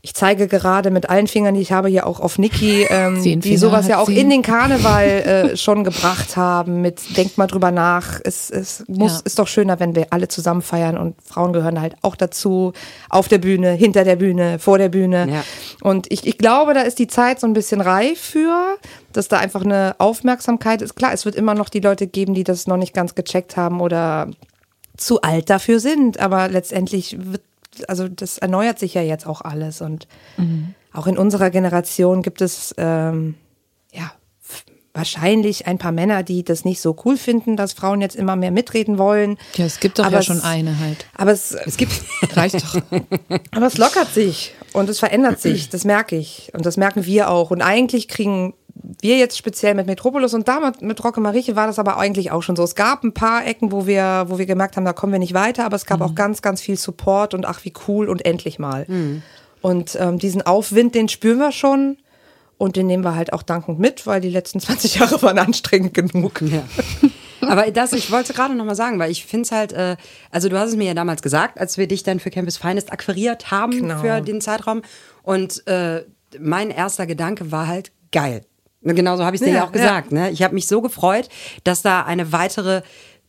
ich zeige gerade mit allen Fingern, die ich habe, hier auch auf Niki, ähm, die sowas ja auch sie. in den Karneval äh, schon gebracht haben. Mit Denkt mal drüber nach. Es, es muss, Ja. ist doch schöner, wenn wir alle zusammen feiern und Frauen gehören halt auch dazu. Auf der Bühne, hinter der Bühne, vor der Bühne. Ja. Und ich, ich glaube, da ist die Zeit so ein bisschen reif für, dass da einfach eine Aufmerksamkeit ist. Klar, es wird immer noch die Leute geben, die das noch nicht ganz gecheckt haben oder zu alt dafür sind, aber letztendlich wird, also das erneuert sich ja jetzt auch alles und auch in unserer Generation gibt es ähm, ja wahrscheinlich ein paar Männer, die das nicht so cool finden, dass Frauen jetzt immer mehr mitreden wollen. Ja, es gibt doch Aber ja es- schon eine halt. Aber es, es gibt, Reicht doch. aber es lockert sich und es verändert sich. Das merke ich und das merken wir auch. Und eigentlich kriegen wir jetzt speziell mit Metropolis und damals mit Rocke Marieche war das aber eigentlich auch schon so. Es gab ein paar Ecken, wo wir, wo wir gemerkt haben, da kommen wir nicht weiter, aber es gab auch ganz, ganz viel Support und ach wie cool und endlich mal. Und ähm, diesen Aufwind, den spüren wir schon. Und den nehmen wir halt auch dankend mit, weil die letzten 20 Jahre waren anstrengend genug. Ja. Aber das, ich wollte gerade noch mal sagen, weil ich finde es halt, äh, also du hast es mir ja damals gesagt, als wir dich dann für Campus Finest akquiriert haben Genau. für den Zeitraum. Und äh, mein erster Gedanke war halt geil. Und Genauso habe ich es dir Ja, ja auch gesagt. Ne? Ich habe mich so gefreut, dass da eine weitere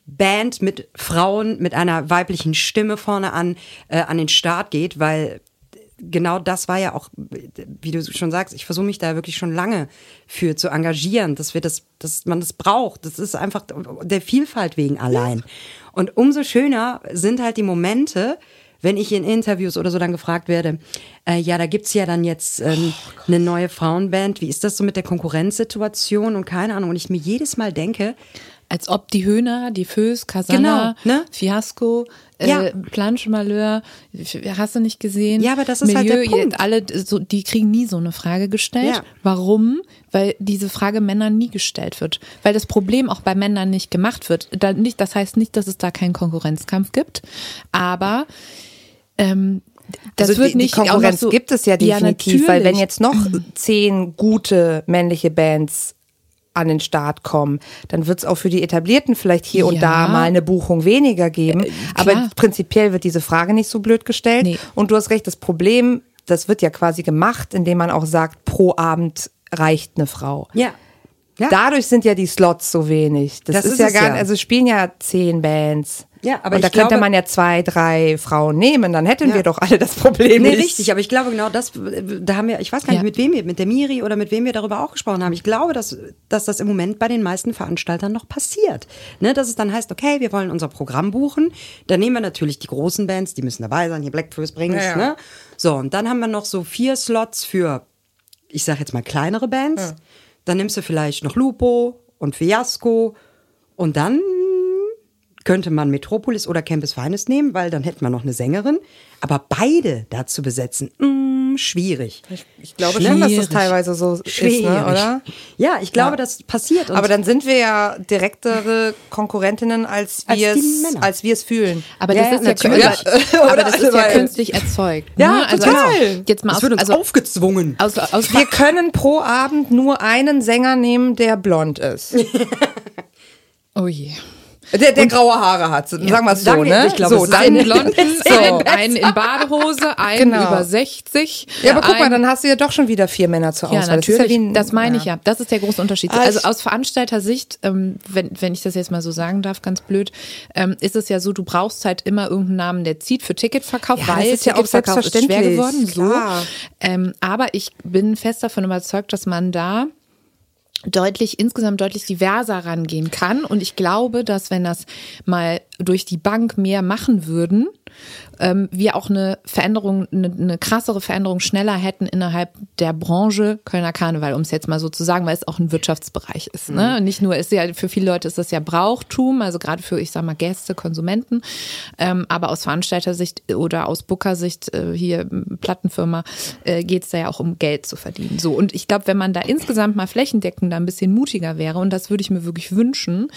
Band mit Frauen, mit einer weiblichen Stimme vorne an, äh, an den Start geht, weil genau das war ja auch, wie du schon sagst, ich versuche mich da wirklich schon lange für zu engagieren, dass wir das, dass man das braucht. Das ist einfach der Vielfalt wegen allein. Und umso schöner sind halt die Momente, wenn ich in Interviews oder so dann gefragt werde, äh, ja, da gibt's ja dann jetzt ähm, eine neue Frauenband, wie ist das so mit der Konkurrenzsituation und keine Ahnung. Und ich mir jedes Mal denke, Als ob die Höhner, die Föß, Casana, Genau, ne? Fiasco, Ja. äh, Planche Malheur, hast du nicht gesehen? Ja, aber das ist halt der Punkt. Alle, so, die kriegen nie so eine Frage gestellt. Ja. Warum? Weil diese Frage Männern nie gestellt wird. Weil das Problem auch bei Männern nicht gemacht wird. Da nicht, das heißt nicht, dass es da keinen Konkurrenzkampf gibt, aber ähm, das also wird die, nicht die Konkurrenz so, gibt es ja definitiv, weil wenn jetzt noch zehn gute männliche Bands an den Start kommen, dann wird es auch für die Etablierten vielleicht hier und Ja. da mal eine Buchung weniger geben. Aber klar. prinzipiell wird diese Frage nicht so blöd gestellt. Nee. Und du hast recht, das Problem, das wird ja quasi gemacht, indem man auch sagt, pro Abend reicht eine Frau. ja, ja, Dadurch sind ja die Slots so wenig. Das, Das ist, ist ja gar ja. also spielen ja zehn Bands. Ja, aber und da könnte glaube- man ja zwei, drei Frauen nehmen, dann hätten Ja. wir doch alle das Problem Nee, nicht. richtig, aber ich glaube genau das, da haben wir, ich weiß gar nicht, Ja. mit wem wir, mit der Miri oder mit wem wir darüber auch gesprochen haben. Ich glaube, dass, dass das im Moment bei den meisten Veranstaltern noch passiert. Ne, dass es dann heißt, okay, wir wollen unser Programm buchen. Dann nehmen wir natürlich die großen Bands, die müssen dabei sein, hier Black First Brings, Ja, ja. ne? So, und dann haben wir noch so vier Slots für, ich sag jetzt mal kleinere Bands. Dann nimmst du vielleicht noch Lupo und Fiasco und dann könnte man Metropolis oder Campus Finest nehmen, weil dann hätten wir noch eine Sängerin. Aber beide da zu besetzen, mh, schwierig. Ich glaube schon, dass das Schwierig. teilweise so Schwierig. ist, ne, oder? Ja, ich glaube, Ja. das passiert. Und Aber dann sind wir ja direktere Konkurrentinnen, als wir es, als wir es fühlen. Aber Ja, das ja, ist ja, natürlich. aber, aber Oder? das ist ja künstlich erzeugt. Ja, ne? also total. Jetzt mal das aus, wird uns also, aufgezwungen. aus, aus, Wir können pro Abend nur einen Sänger nehmen, der blond ist. oh je. Der, der graue Haare hat, sagen wir es so, Sagen wir- ne? ich glaube, so, dann Einen blonden, so. einen, in Badehose, einen Genau. über 60. Ja, aber guck mal, dann hast du ja doch schon wieder vier Männer zur Ja, Auswahl. natürlich. Das, ja ein, das meine ich ja. Das ist der große Unterschied. Ah, Also ich- aus Veranstalter-Sicht, ähm, wenn, wenn ich das jetzt mal so sagen darf, ganz blöd, ähm, ist es ja so, du brauchst halt immer irgendeinen Namen, der zieht für Ticketverkauf, Ja, weil das ist ja auch Ticketverkauf ist schwer selbstverständlich, geworden. So. klar. Ähm, aber ich bin fest davon überzeugt, dass man da deutlich, insgesamt deutlich diverser rangehen kann. Und ich glaube, dass wenn das mal durch die Bank mehr machen würden, ähm, wir auch eine Veränderung, eine, eine krassere Veränderung schneller hätten innerhalb der Branche Kölner Karneval, um es jetzt mal so zu sagen, weil es auch ein Wirtschaftsbereich ist. Ne? Nicht nur ist ja, für viele Leute ist das ja Brauchtum, also gerade für, ich sag mal, Gäste, Konsumenten, ähm, aber aus Veranstaltersicht oder aus Bookersicht, äh, hier Plattenfirma, äh, geht es da ja auch um Geld zu verdienen. So, und ich glaube, wenn man da insgesamt mal flächendeckend da ein bisschen mutiger wäre, und das würde ich mir wirklich wünschen,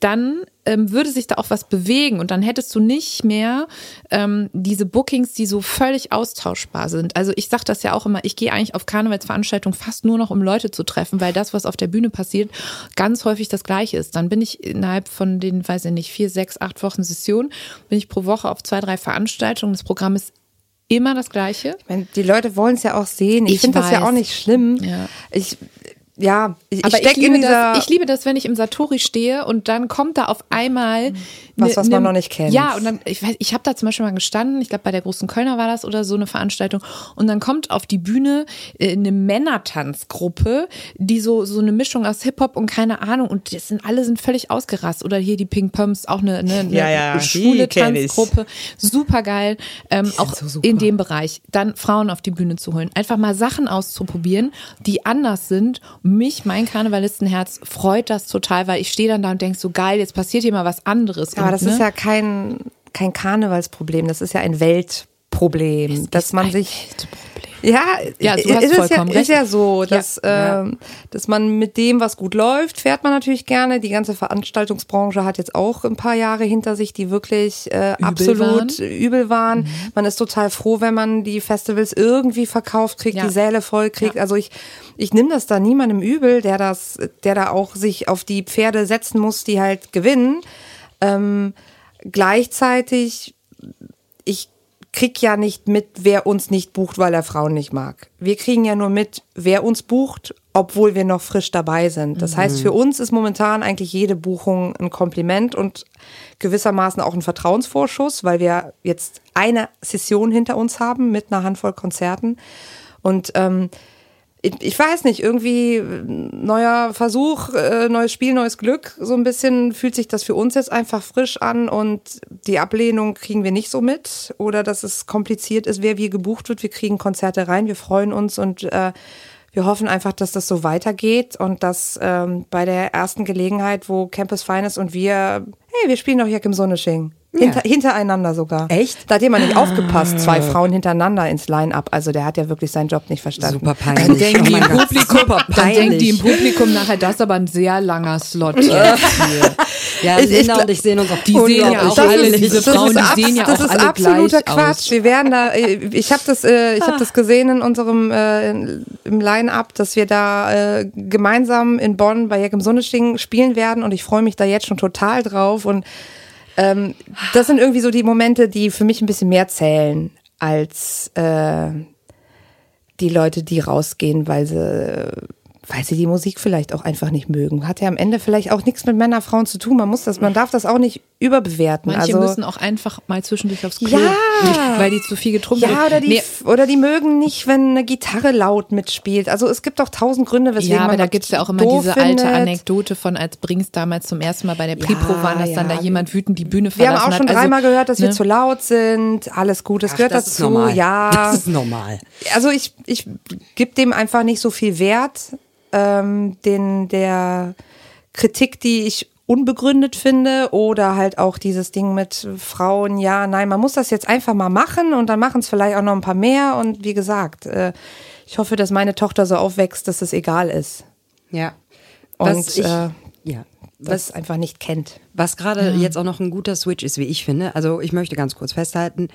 dann ähm, würde sich da auch was bewegen und dann hättest du nicht mehr ähm, diese Bookings, die so völlig austauschbar sind. Also ich sage das ja auch immer, ich gehe eigentlich auf Karnevalsveranstaltungen fast nur noch, um Leute zu treffen, weil das, was auf der Bühne passiert, ganz häufig das Gleiche ist. Dann bin ich innerhalb von den, weiß ich nicht, vier, sechs, acht Wochen Session, bin ich pro Woche auf zwei, drei Veranstaltungen. Das Programm ist immer das Gleiche. Ich meine, die Leute wollen es ja auch sehen. Ich, Ich finde das ja auch nicht schlimm. Ja. Ich, ja, ich, Aber ich liebe, in dieser. das, ich liebe das, wenn ich im Satori stehe und dann kommt da auf einmal Was, was man noch nicht kennt. Ja, und dann ich weiß, ich habe da zum Beispiel mal gestanden. Ich glaube bei der großen Kölner war das oder so eine Veranstaltung und dann kommt auf die Bühne äh, eine Männertanzgruppe, die so so eine Mischung aus Hip Hop und keine Ahnung und das sind alle sind völlig ausgerastet oder hier die Pink Pumps auch eine, eine, eine Ja, ja, schwule. Tanzgruppe, super geil, ähm, auch in dem Bereich dann Frauen auf die Bühne zu holen, einfach mal Sachen auszuprobieren, die anders sind, mich, mein Karnevalistenherz, freut das total, weil ich stehe dann da und denke so geil, jetzt passiert hier mal was anderes. Aber Und, das ne? ist ja kein, kein Karnevalsproblem, das ist ja ein Weltproblem, dass ist man sich. Ja, Ja, du ist hast es vollkommen ja, recht. Ist ja so, dass, Ja. ähm, dass man mit dem, was gut läuft, fährt man natürlich gerne. Die ganze Veranstaltungsbranche hat jetzt auch ein paar Jahre hinter sich, die wirklich äh, absolut übel waren. Mhm. Man ist total froh, wenn man die Festivals irgendwie verkauft kriegt, Ja. die Säle voll kriegt. Also ich, ich nehme das da niemandem übel, der das, der da auch sich auf die Pferde setzen muss, die halt gewinnen. Ähm, gleichzeitig ich krieg ja nicht mit, wer uns nicht bucht, weil er Frauen nicht mag. Wir kriegen ja nur mit, wer uns bucht, obwohl wir noch frisch dabei sind. Das heißt, für uns ist momentan eigentlich jede Buchung ein Kompliment und gewissermaßen auch ein Vertrauensvorschuss, weil wir jetzt eine Session hinter uns haben mit einer Handvoll Konzerten. Und ähm, ich, weiß nicht, irgendwie neuer Versuch, äh, neues Spiel, neues Glück. So ein bisschen fühlt sich das für uns jetzt einfach frisch an und die Ablehnung kriegen wir nicht so mit oder dass es kompliziert ist, wer wie gebucht wird. Wir kriegen Konzerte rein, wir freuen uns und äh, wir hoffen einfach, dass das so weitergeht und dass ähm, bei der ersten Gelegenheit, wo Campus Finest und wir, hey, wir spielen doch Jack im Sonnenschein. Hinter, hintereinander sogar. Echt? Da hat jemand nicht aufgepasst. Zwei Frauen hintereinander ins Line-Up. Also der hat ja wirklich seinen Job nicht verstanden. Super peinlich. Dann denken, Oh die im Publikum, super dann denken die im peinlich. Publikum nachher, das ist aber ein sehr langer Slot jetzt hier. Ja, Ich- ich Lena gl- und ich sehen uns auch Die sehen ja auch Das alle, ist- diese das Frauen, ist die sehen ja das auch ist alle absoluter Quatsch. aus. Wir werden da, äh, ich habe das, äh, ich habe das gesehen in unserem äh, im Line-Up, dass wir da äh, gemeinsam in Bonn bei Jack im Sonnenschein spielen werden und ich freue mich da jetzt schon total drauf und ähm, das sind irgendwie so die Momente, die für mich ein bisschen mehr zählen als äh, die Leute, die rausgehen, weil sie, weil sie die Musik vielleicht auch einfach nicht mögen. Hat ja am Ende vielleicht auch nichts mit Männer, Frauen zu tun. Man muss das, man darf das auch nicht überbewerten. Manche also, müssen auch einfach mal zwischendurch aufs Klo, Ja. weil die zu viel getrunken ja, haben. oder die, Nee, oder die mögen nicht, wenn eine Gitarre laut mitspielt. Also es gibt doch tausend Gründe, weswegen ja, aber man da gibt's ja auch immer diese alte findet. Anekdote von, als Brings damals zum ersten Mal bei der Pripro Ja, waren, dass dann ja. da jemand wütend die Bühne Wir verlassen haben auch schon hat. dreimal also, gehört, dass wir ne? zu laut sind. Alles gut, das Ach, gehört das ist dazu. normal. Ja, Das ist normal. also ich, ich gebe dem einfach nicht so viel Wert, ähm, den der Kritik, die ich unbegründet finde oder halt auch dieses Ding mit Frauen, ja, nein, man muss das jetzt einfach mal machen und dann machen es vielleicht auch noch ein paar mehr und wie gesagt, äh, ich hoffe, dass meine Tochter so aufwächst, dass es egal ist Ja. und Was ich, äh, ja. das einfach nicht kennt. Was gerade jetzt auch noch ein guter Switch ist, wie ich finde. Also ich möchte ganz kurz festhalten.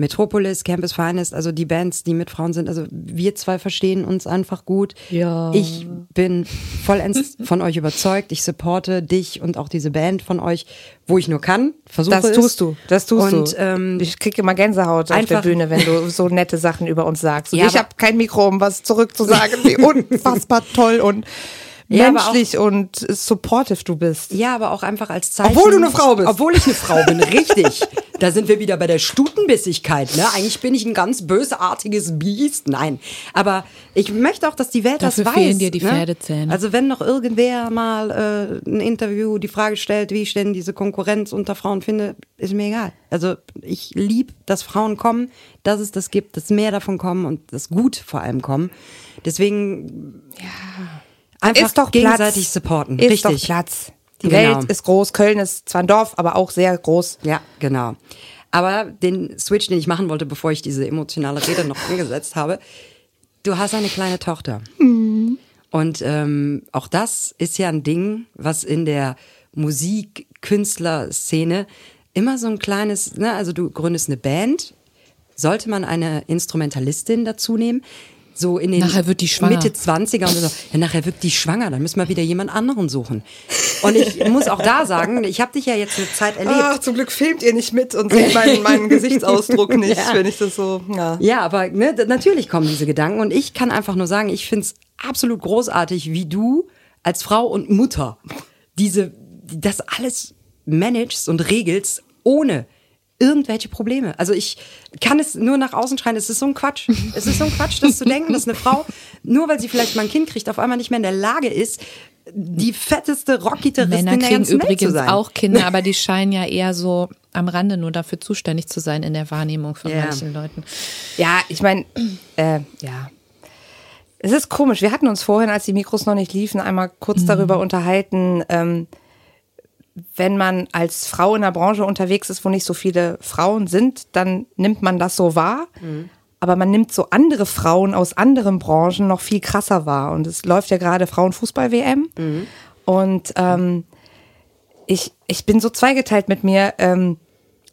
Metropolis, Campus Finest, also die Bands, die mit Frauen sind, also wir zwei verstehen uns einfach gut. Ja. Ich bin vollends von euch überzeugt. Ich supporte dich und auch diese Band von euch, wo ich nur kann. Versuche Das es. tust du, das tust und, du. Ähm, ich kriege immer Gänsehaut auf der Bühne, wenn du so nette Sachen über uns sagst. Und Ja, ich habe kein Mikro, um was zurückzusagen, wie unfassbar toll und Ja, aber auch- menschlich und supportive du bist. Ja, aber auch einfach als Zeichen. Obwohl du eine Frau bist. Obwohl ich eine Frau bin, richtig. Da sind wir wieder bei der Stutenbissigkeit. Ne? Eigentlich bin ich ein ganz bösartiges Biest. Nein. Aber ich möchte auch, dass die Welt Dafür das weiß. fehlen dir die ne? Pferdezähne. Also wenn noch irgendwer mal äh, ein Interview die Frage stellt, wie ich denn diese Konkurrenz unter Frauen finde, ist mir egal. Also ich liebe, dass Frauen kommen, dass es das gibt, dass mehr davon kommen und dass gut vor allem kommen. Deswegen einfach ist doch gegenseitig Platz. supporten. Ist richtig. doch Platz. Die Genau. Welt ist groß, Köln ist zwar ein Dorf, aber auch sehr groß. Ja, genau. Aber den Switch, den ich machen wollte, bevor ich diese emotionale Rede noch angesetzt habe, du hast eine kleine Tochter. Und ähm, auch das ist ja ein Ding, was in der Musik-Künstler-Szene immer so ein kleines, ne, also du gründest eine Band, sollte man eine Instrumentalistin dazu nehmen? So in den Nachher wird die schwanger. Mitte 20er und so. Ja, nachher wird die schwanger, dann müssen wir wieder jemand anderen suchen. Und ich muss auch da sagen, ich habe dich ja jetzt eine Zeit erlebt. Ach, zum Glück filmt ihr nicht mit und seht meinen, meinen Gesichtsausdruck nicht, Ja. wenn ich das so. Ja. Ja, aber ne, natürlich kommen diese Gedanken und ich kann einfach nur sagen, ich find's absolut großartig, wie du als Frau und Mutter diese das alles managst und regelst ohne irgendwelche Probleme. Also ich kann es nur nach außen schreien, es ist so ein Quatsch. Es ist so ein Quatsch, das zu denken, dass eine Frau, nur weil sie vielleicht mal ein Kind kriegt, auf einmal nicht mehr in der Lage ist, die fetteste Rockgitarristin Männer der kriegen ganzen Welt zu übrigens sein. auch Kinder, aber die scheinen ja eher so am Rande nur dafür zuständig zu sein in der Wahrnehmung von Ja. manchen Leuten. Ja, ich meine, äh, ja. Es ist komisch. Wir hatten uns vorhin, als die Mikros noch nicht liefen, einmal kurz darüber unterhalten, ähm, wenn man als Frau in der Branche unterwegs ist, wo nicht so viele Frauen sind, dann nimmt man das so wahr. Aber man nimmt so andere Frauen aus anderen Branchen noch viel krasser wahr. Und es läuft ja gerade Frauenfußball-WM. Und ähm, ich, ich bin so zweigeteilt mit mir, ähm,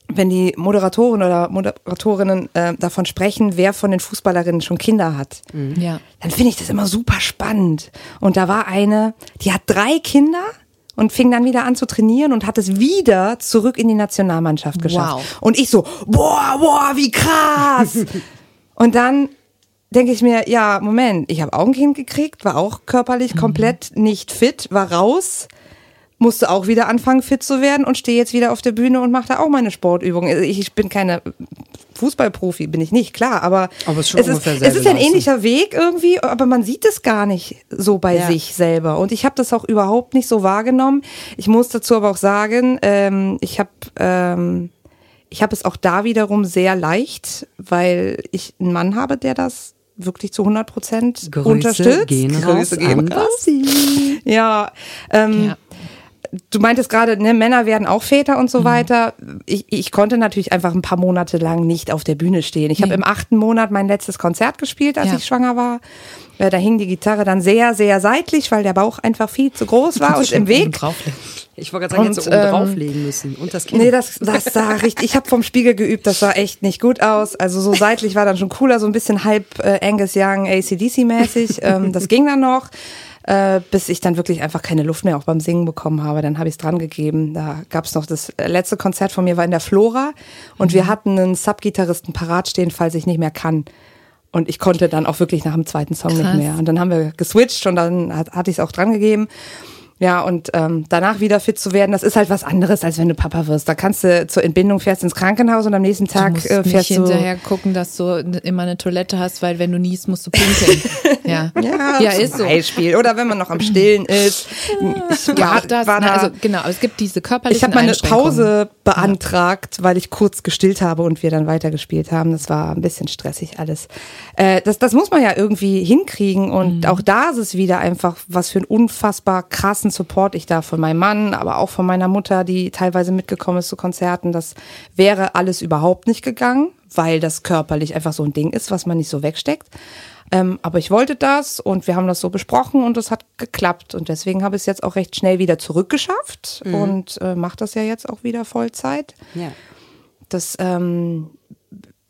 wenn die Moderatoren oder Moderatorinnen äh, davon sprechen, wer von den Fußballerinnen schon Kinder hat Ja. dann finde ich das immer super spannend. Und da war eine, die hat drei Kinder und fing dann wieder an zu trainieren und hat es wieder zurück in die Nationalmannschaft geschafft. Wow. Und ich so, boah, boah, wie krass. und dann denke ich mir, ja, Moment, ich habe auch ein Kind gekriegt, war auch körperlich komplett nicht fit, war raus, musste auch wieder anfangen fit zu werden und stehe jetzt wieder auf der Bühne und mache da auch meine Sportübungen. Also ich bin keine Fußballprofi, bin ich nicht, klar, aber, Aber es ist es, ist, es ist ein ähnlicher Weg irgendwie, aber man sieht es gar nicht so bei Ja. sich selber. Und ich habe das auch überhaupt nicht so wahrgenommen. Ich muss dazu aber auch sagen, ähm, ich habe ähm, ich habe es auch da wiederum sehr leicht, weil ich einen Mann habe, der das wirklich zu 100 Prozent unterstützt. gehen raus Grüße gehen raus. Ja, ähm, Ja. Du meintest gerade, ne, Männer werden auch Väter Mhm. und so weiter. Ich, ich konnte natürlich einfach ein paar Monate lang nicht auf der Bühne stehen. Ich habe Nee. im achten Monat mein letztes Konzert gespielt, als Ja. ich schwanger war. Äh, Da hing die Gitarre dann sehr, sehr seitlich, weil der Bauch einfach viel zu groß war und im Weg. Ich wollte gerade sagen, jetzt so oben ähm, drauflegen müssen. Und das Kind. Nee, das, das sah richtig. Ich habe vom Spiegel geübt, das sah echt nicht gut aus. Also so seitlich war dann schon cooler, so ein bisschen halb äh, Angus Young ACDC-mäßig. ähm, das ging dann noch, äh, bis ich dann wirklich einfach keine Luft mehr auch beim Singen bekommen habe. Dann habe ich es dran gegeben. Da gab es noch das letzte Konzert von mir war in der Flora und wir hatten einen Subgitarristen parat stehen, falls ich nicht mehr kann. Und ich konnte dann auch wirklich nach dem zweiten Song Krass. nicht mehr. Und dann haben wir geswitcht und dann hat, hatte ich es auch dran gegeben. Ja, und ähm, danach wieder fit zu werden, das ist halt was anderes, als wenn du Papa wirst. Da kannst du zur Entbindung fährst ins Krankenhaus und am nächsten Du Tag musst äh, nicht fährst du. hinterher gucken, dass du immer eine Toilette hast, weil wenn du niest, musst du pinkeln. ja. Ja, ja ist so. Beispiel. Oder wenn man noch am Stillen ist. Ich Ja, war, das. war Na, da, also genau, es gibt diese körperlichen ich habe meine. Pause beantragt, weil ich kurz gestillt habe und wir dann weitergespielt haben. Das war ein bisschen stressig alles. Äh, das, das muss man ja irgendwie hinkriegen und auch da ist es wieder einfach, was für einen unfassbar krassen Support ich da von meinem Mann, aber auch von meiner Mutter, die teilweise mitgekommen ist zu Konzerten. Das wäre alles überhaupt nicht gegangen, weil das körperlich einfach so ein Ding ist, was man nicht so wegsteckt. Ähm, aber ich wollte das und wir haben das so besprochen und es hat geklappt. Und deswegen habe ich es jetzt auch recht schnell wieder zurückgeschafft und äh, mache das ja jetzt auch wieder Vollzeit. ja. Das ähm,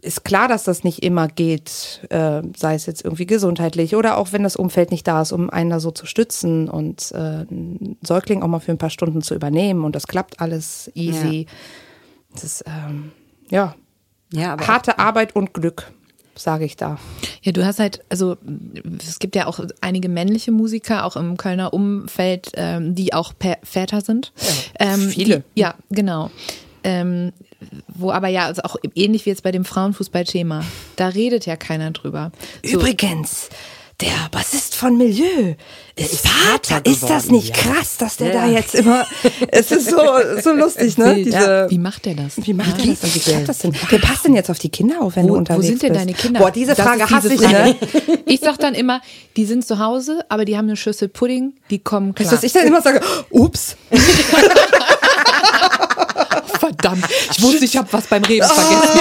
ist klar, dass das nicht immer geht, äh, sei es jetzt irgendwie gesundheitlich oder auch wenn das Umfeld nicht da ist, um einen da so zu stützen und äh, einen Säugling auch mal für ein paar Stunden zu übernehmen. Und das klappt alles easy. Das ist, ähm, ja, Ja, harte Arbeit und Glück, sage ich da. Ja, du hast halt, also es gibt ja auch einige männliche Musiker, auch im Kölner Umfeld, ähm, die auch Väter sind. ähm, viele. Die, ja, genau. Ähm, wo aber ja, also auch ähnlich wie jetzt bei dem Frauenfußballthema, da redet ja keiner drüber. So, Übrigens, der Bassist von Milieu ist Vater. Vater Ist das geworden, nicht ja. krass, dass der Ja. da jetzt immer. Es ist so, so lustig, ne? Diese, wie macht der das? wie macht Ja? er das denn? Wie klappt das denn? Wer passt denn jetzt auf die Kinder auf, wenn Wo, du wo unterwegs sind denn bist? deine Kinder? Boah, diese Frage ist hasse ich, ne? Ich sag dann immer, die sind zu Hause, aber die haben eine Schüssel Pudding, die kommen klar. Weißt du, was ich dann immer sage? Ups. Verdammt, ich wusste, ich habe was beim Reden vergessen.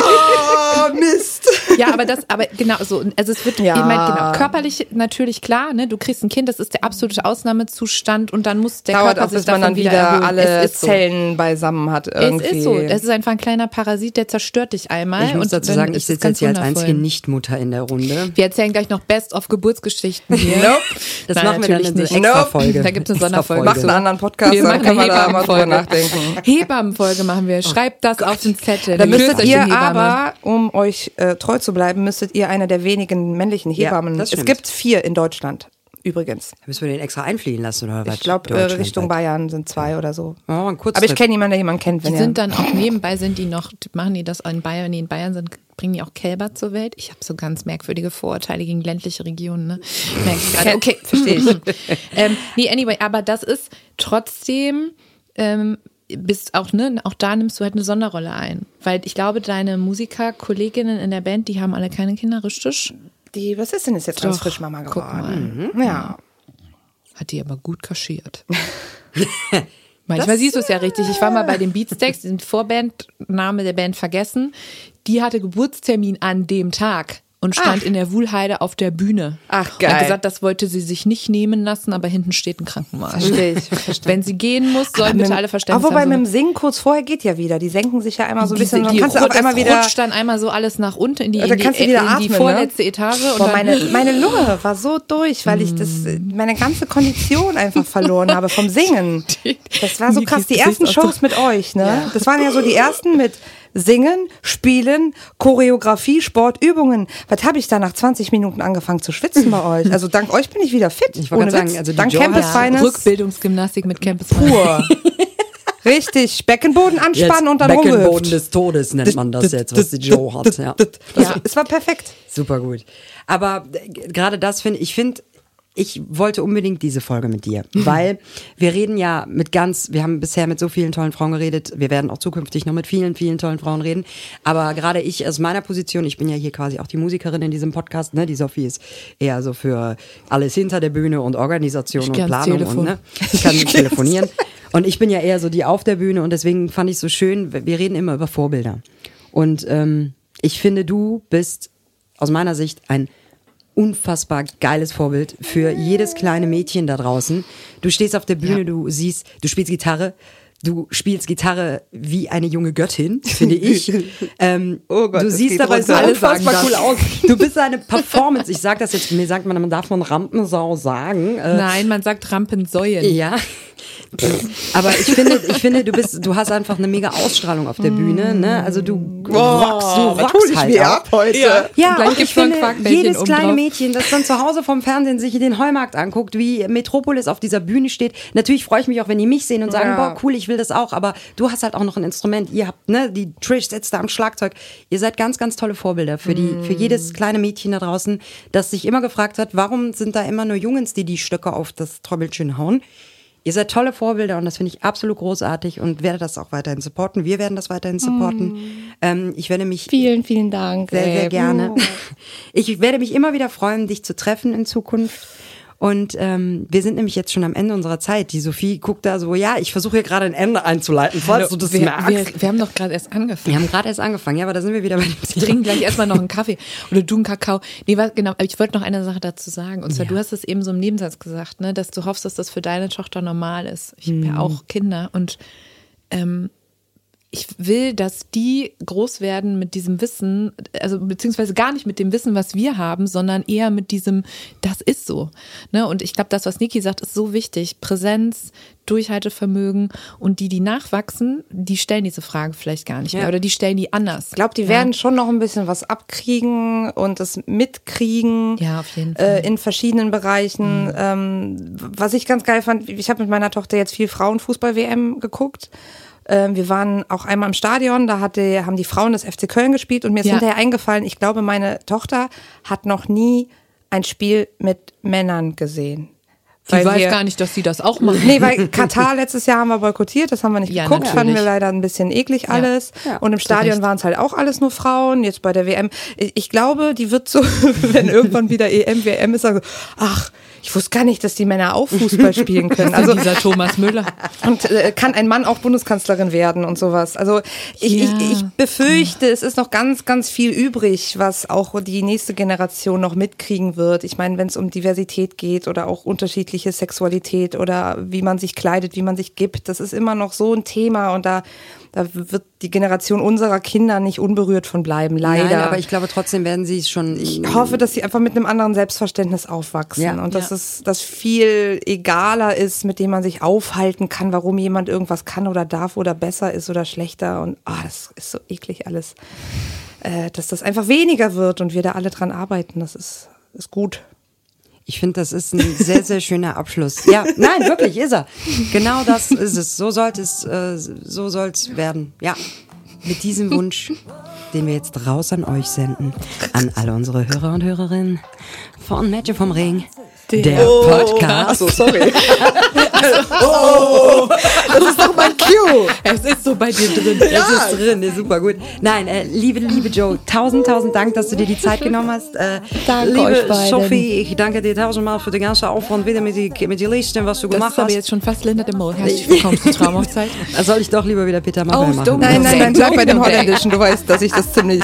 Oh, Mist. Ja, aber das, aber genau so. Also es wird, Ja. ich meine, genau, körperlich natürlich klar, ne? Du kriegst ein Kind, das ist der absolute Ausnahmezustand und dann muss der Dauert Körper auch, sich bis man dann wieder erholen. alle ist so. Zellen beisammen hat. Irgendwie. Es ist so. Es ist einfach ein kleiner Parasit, der zerstört dich einmal. ich muss und dazu sagen, ich ist es sitze ganz jetzt hier als einzige Nichtmutter in der Runde. Wir erzählen gleich noch Best of Geburtsgeschichten hier. Nope. Das Nein, machen wir dann natürlich in nicht. extra Folge. Da gibt es eine Sonderfolge. Machst einen anderen Podcast, Wir dann machen können wir eine da mal drüber nachdenken. Hebammenfolge machen wir. Schreibt das auf den Zettel. Da müsstet ihr aber, um euch äh, treu zu bleiben, müsstet ihr einer der wenigen männlichen Ja, Hebammen. das es gibt vier in Deutschland, übrigens. Müssen wir den extra einfliegen lassen oder was? Ich glaube, äh, Richtung. Bayern sind zwei oder so. Oh. Aber ich kenne jemanden, der jemanden kennt, wenn Die sind dann auch nebenbei, sind die noch, machen die das in Bayern, wenn die in Bayern sind, bringen die auch Kälber zur Welt. Ich habe so ganz merkwürdige Vorurteile gegen ländliche Regionen. Ne? Merke ich gerade. Okay, verstehe ich. ähm, nee, anyway, aber das ist trotzdem, ähm, bist auch, ne, auch da nimmst du halt eine Sonderrolle ein. Weil ich glaube, deine Musiker, Kolleginnen in der Band, die haben alle keine Kinder, richtig? die Bassistin ist jetzt ganz frisch Mama geworden. Ja. Hat die aber gut kaschiert. Manchmal siehst du es ja richtig. Ich war mal bei den Beatsteaks, den Vorbandname der Band vergessen. Die hatte Geburtstermin an dem Tag und stand in der Wuhlheide auf der Bühne. Ach, Und geil. hat gesagt, das wollte sie sich nicht nehmen lassen, aber hinten steht ein Krankenwagen. Verstehe ich, verstehe. Wenn sie gehen muss, sollen bitte alle Verständnis Aber wobei haben. mit dem Singen kurz vorher geht ja wieder. Die senken sich ja einmal so ein Die- bisschen. die, dann kannst auf einmal wieder. rutscht dann einmal so alles nach unten in die, in die, in die atmen, ne? vorletzte Etage. Und Boah, meine, meine Lunge war so durch, weil ich das, meine ganze Kondition einfach verloren habe vom Singen. Das war so krass. Die ersten. Shows mit euch, ne? Das waren ja so die ersten mit Singen, Spielen, Choreografie, Sportübungen. Was habe ich da nach 20 Minuten angefangen zu schwitzen bei euch? Also dank euch bin ich wieder fit. Ich wollte sagen, also dank Campus hat- Finance. Rückbildungsgymnastik mit Campus Pur. Richtig, Beckenboden anspannen und dann Beckenboden rumgehüpft. des Todes nennt man das jetzt, was die Joe hat. Ja. Ja. Es war perfekt. Super gut. Aber äh, gerade das finde ich, finde, ich wollte unbedingt diese Folge mit dir, weil wir reden ja mit ganz, wir haben bisher mit so vielen tollen Frauen geredet, wir werden auch zukünftig noch mit vielen, vielen tollen Frauen reden, aber gerade ich aus meiner Position, ich bin ja hier quasi auch die Musikerin in diesem Podcast, ne, die Sophie ist eher so für alles hinter der Bühne und Organisation Ich und Planung und ne, ich kann telefonieren. Und ich bin ja eher so die auf der Bühne und deswegen fand ich so schön, wir reden immer über Vorbilder. Und ähm, ich finde, du bist aus meiner Sicht ein unfassbar geiles Vorbild für jedes kleine Mädchen da draußen. Du stehst auf der Bühne, du siehst, du spielst Gitarre. Du spielst Gitarre wie eine junge Göttin, finde ich. ähm, Oh Gott, du siehst dabei so runter. Unfassbar cool aus. Du bist eine Performance. Ich sag das jetzt, mir sagt man, man darf man Rampensau sagen. Äh, Nein, man sagt Rampensäuen. ja. Aber ich finde, ich finde, du bist, du hast einfach eine mega Ausstrahlung auf der Bühne, ne? Also du rockst, du rockst ich halt mir ab heute? Ja, Gleich und ich finde, jedes kleine. Mädchen, das dann zu Hause vom Fernsehen sich den Heumarkt anguckt, wie Metropolis auf dieser Bühne steht. Natürlich freue ich mich auch, wenn die mich sehen und sagen, Ja. boah, cool, ich will das auch. Aber du hast halt auch noch ein Instrument. Ihr habt, ne, die Trish sitzt da am Schlagzeug. Ihr seid ganz, ganz tolle Vorbilder für die, für jedes kleine Mädchen da draußen, das sich immer gefragt hat, warum sind da immer nur Jungens, die die Stöcke auf das Trommelchen hauen? Ihr seid tolle Vorbilder und das finde ich absolut großartig und werde das auch weiterhin supporten. Wir werden das weiterhin supporten. Ähm, ich werde mich Vielen, vielen Dank. sehr, sehr ey. gerne. Ich werde mich immer wieder freuen, dich zu treffen in Zukunft. Und ähm, wir sind nämlich jetzt schon am Ende unserer Zeit. Die Sophie guckt da so, ja, ich versuche hier gerade ein Ende einzuleiten, falls du das wir, merkst. wir, wir haben doch gerade erst angefangen. Wir haben gerade erst angefangen, ja, aber da sind wir wieder bei dem Wir trinken gleich erstmal noch einen Kaffee oder du einen Kakao. Nee, was, genau, aber ich wollte noch eine Sache dazu sagen. Und zwar, du hast es eben so im Nebensatz gesagt, ne, dass du hoffst, dass das für deine Tochter normal ist. Ich habe ja auch Kinder und ähm, ich will, dass die groß werden mit diesem Wissen, also beziehungsweise gar nicht mit dem Wissen, was wir haben, sondern eher mit diesem, das ist so. Ne? Und ich glaube, das, was Niki sagt, ist so wichtig. Präsenz, Durchhaltevermögen und die, die nachwachsen, die stellen diese Frage vielleicht gar nicht mehr Ja. oder die stellen die anders. Ich glaube, die werden schon noch ein bisschen was abkriegen und das mitkriegen. Ja, auf jeden Fall. Mhm. Äh, in verschiedenen Bereichen. Ähm, was ich ganz geil fand, ich habe mit meiner Tochter jetzt viel Frauenfußball-WM geguckt. Ähm, wir waren auch einmal im Stadion, da hatte, haben die Frauen des FC Köln gespielt und mir ist Ja. hinterher eingefallen, ich glaube, meine Tochter hat noch nie ein Spiel mit Männern gesehen. Die Weil weiß wir- gar nicht, dass sie das auch machen. Nee, weil Katar letztes Jahr haben wir boykottiert, das haben wir nicht Ja, geguckt, fanden wir natürlich. leider ein bisschen eklig alles. Ja, und im Stadion waren es halt auch alles nur Frauen, jetzt bei der WM. Ich ich glaube, die wird so, wenn irgendwann wieder EM, WM ist, sagen, so, ach, ich wusste gar nicht, dass die Männer auch Fußball spielen können. Also dieser Thomas Müller. und äh, kann ein Mann auch Bundeskanzlerin werden und sowas. Also ich, Ja. ich, ich befürchte, es ist noch ganz, ganz viel übrig, was auch die nächste Generation noch mitkriegen wird. Ich meine, wenn es um Diversität geht oder auch unterschiedliche Sexualität oder wie man sich kleidet, wie man sich gibt, das ist immer noch so ein Thema und da, da wird die Generation unserer Kinder nicht unberührt von bleiben, leider. Nein, aber ich glaube, trotzdem werden sie es schon. Ich hoffe, dass sie einfach mit einem anderen Selbstverständnis aufwachsen Ja. und dass Ja. es das viel egaler ist, mit dem man sich aufhalten kann, warum jemand irgendwas kann oder darf oder besser ist oder schlechter und ah, das ist so eklig alles, äh, dass das einfach weniger wird und wir da alle dran arbeiten. Das ist ist gut. Ich finde, das ist ein sehr, sehr schöner Abschluss. Ja, nein, wirklich ist er. Genau das ist es. So sollte es, äh, so soll es werden. Ja, mit diesem Wunsch, den wir jetzt raus an euch senden, an alle unsere Hörer und Hörerinnen von Mädchen vom Ring. Der Podcast. Achso, sorry. oh, das ist doch mein Cue. Es ist so bei dir drin. Das ist drin, ist super gut. Nein, äh, liebe, liebe Joe, tausend, tausend Dank, dass du dir die Zeit genommen hast. Äh, Danke liebe euch beiden. Sophie, ich danke dir tausendmal für den ganzen Aufwand wieder mit die, mit die Liste, was du Das gemacht ist aber hast. jetzt schon fast Linda de Mol. Herzlich willkommen zur Traumhochzeit. Äh, Soll ich doch lieber wieder Peter Oh, Maffay machen? dumm. Nein, nein, nein, bleib bei dem. Holländischen. Du weißt, dass ich das ziemlich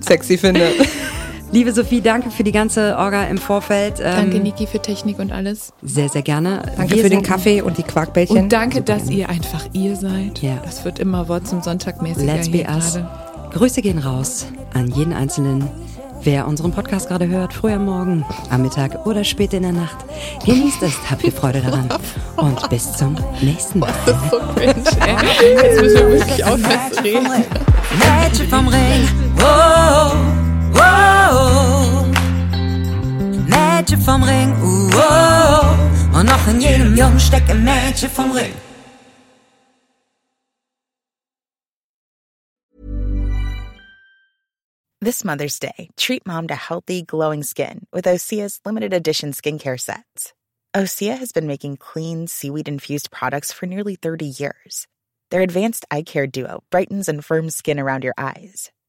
sexy finde. Liebe Sophie, danke für die ganze Orga im Vorfeld. Ähm, Danke, Niki, für Technik und alles. Sehr, sehr gerne. Danke Wir für den Kaffee und die Quarkbällchen. Und danke, dass ihr einfach ihr seid. Ja. Das wird immer Wort zum Sonntag mäßiger Let's hier be us. gerade. Grüße gehen raus an jeden Einzelnen. Wer unseren Podcast gerade hört, früh am Morgen, am Mittag oder spät in der Nacht, genießt es, habt ihr Freude daran. Und bis zum nächsten Mal. So cringe, ey. Jetzt müssen wir wirklich aufhören zu reden. Mädchen vom Ring. Oh, Mädchen vom Ring. Und noch in jedem Jungen steckt ein Mädchen vom Ring. This Mother's Day, treat mom to healthy, glowing skin with Osea's limited edition skincare sets. Osea has been making clean, seaweed infused products for nearly 30 years. Their advanced eye care duo brightens and firms skin around your eyes,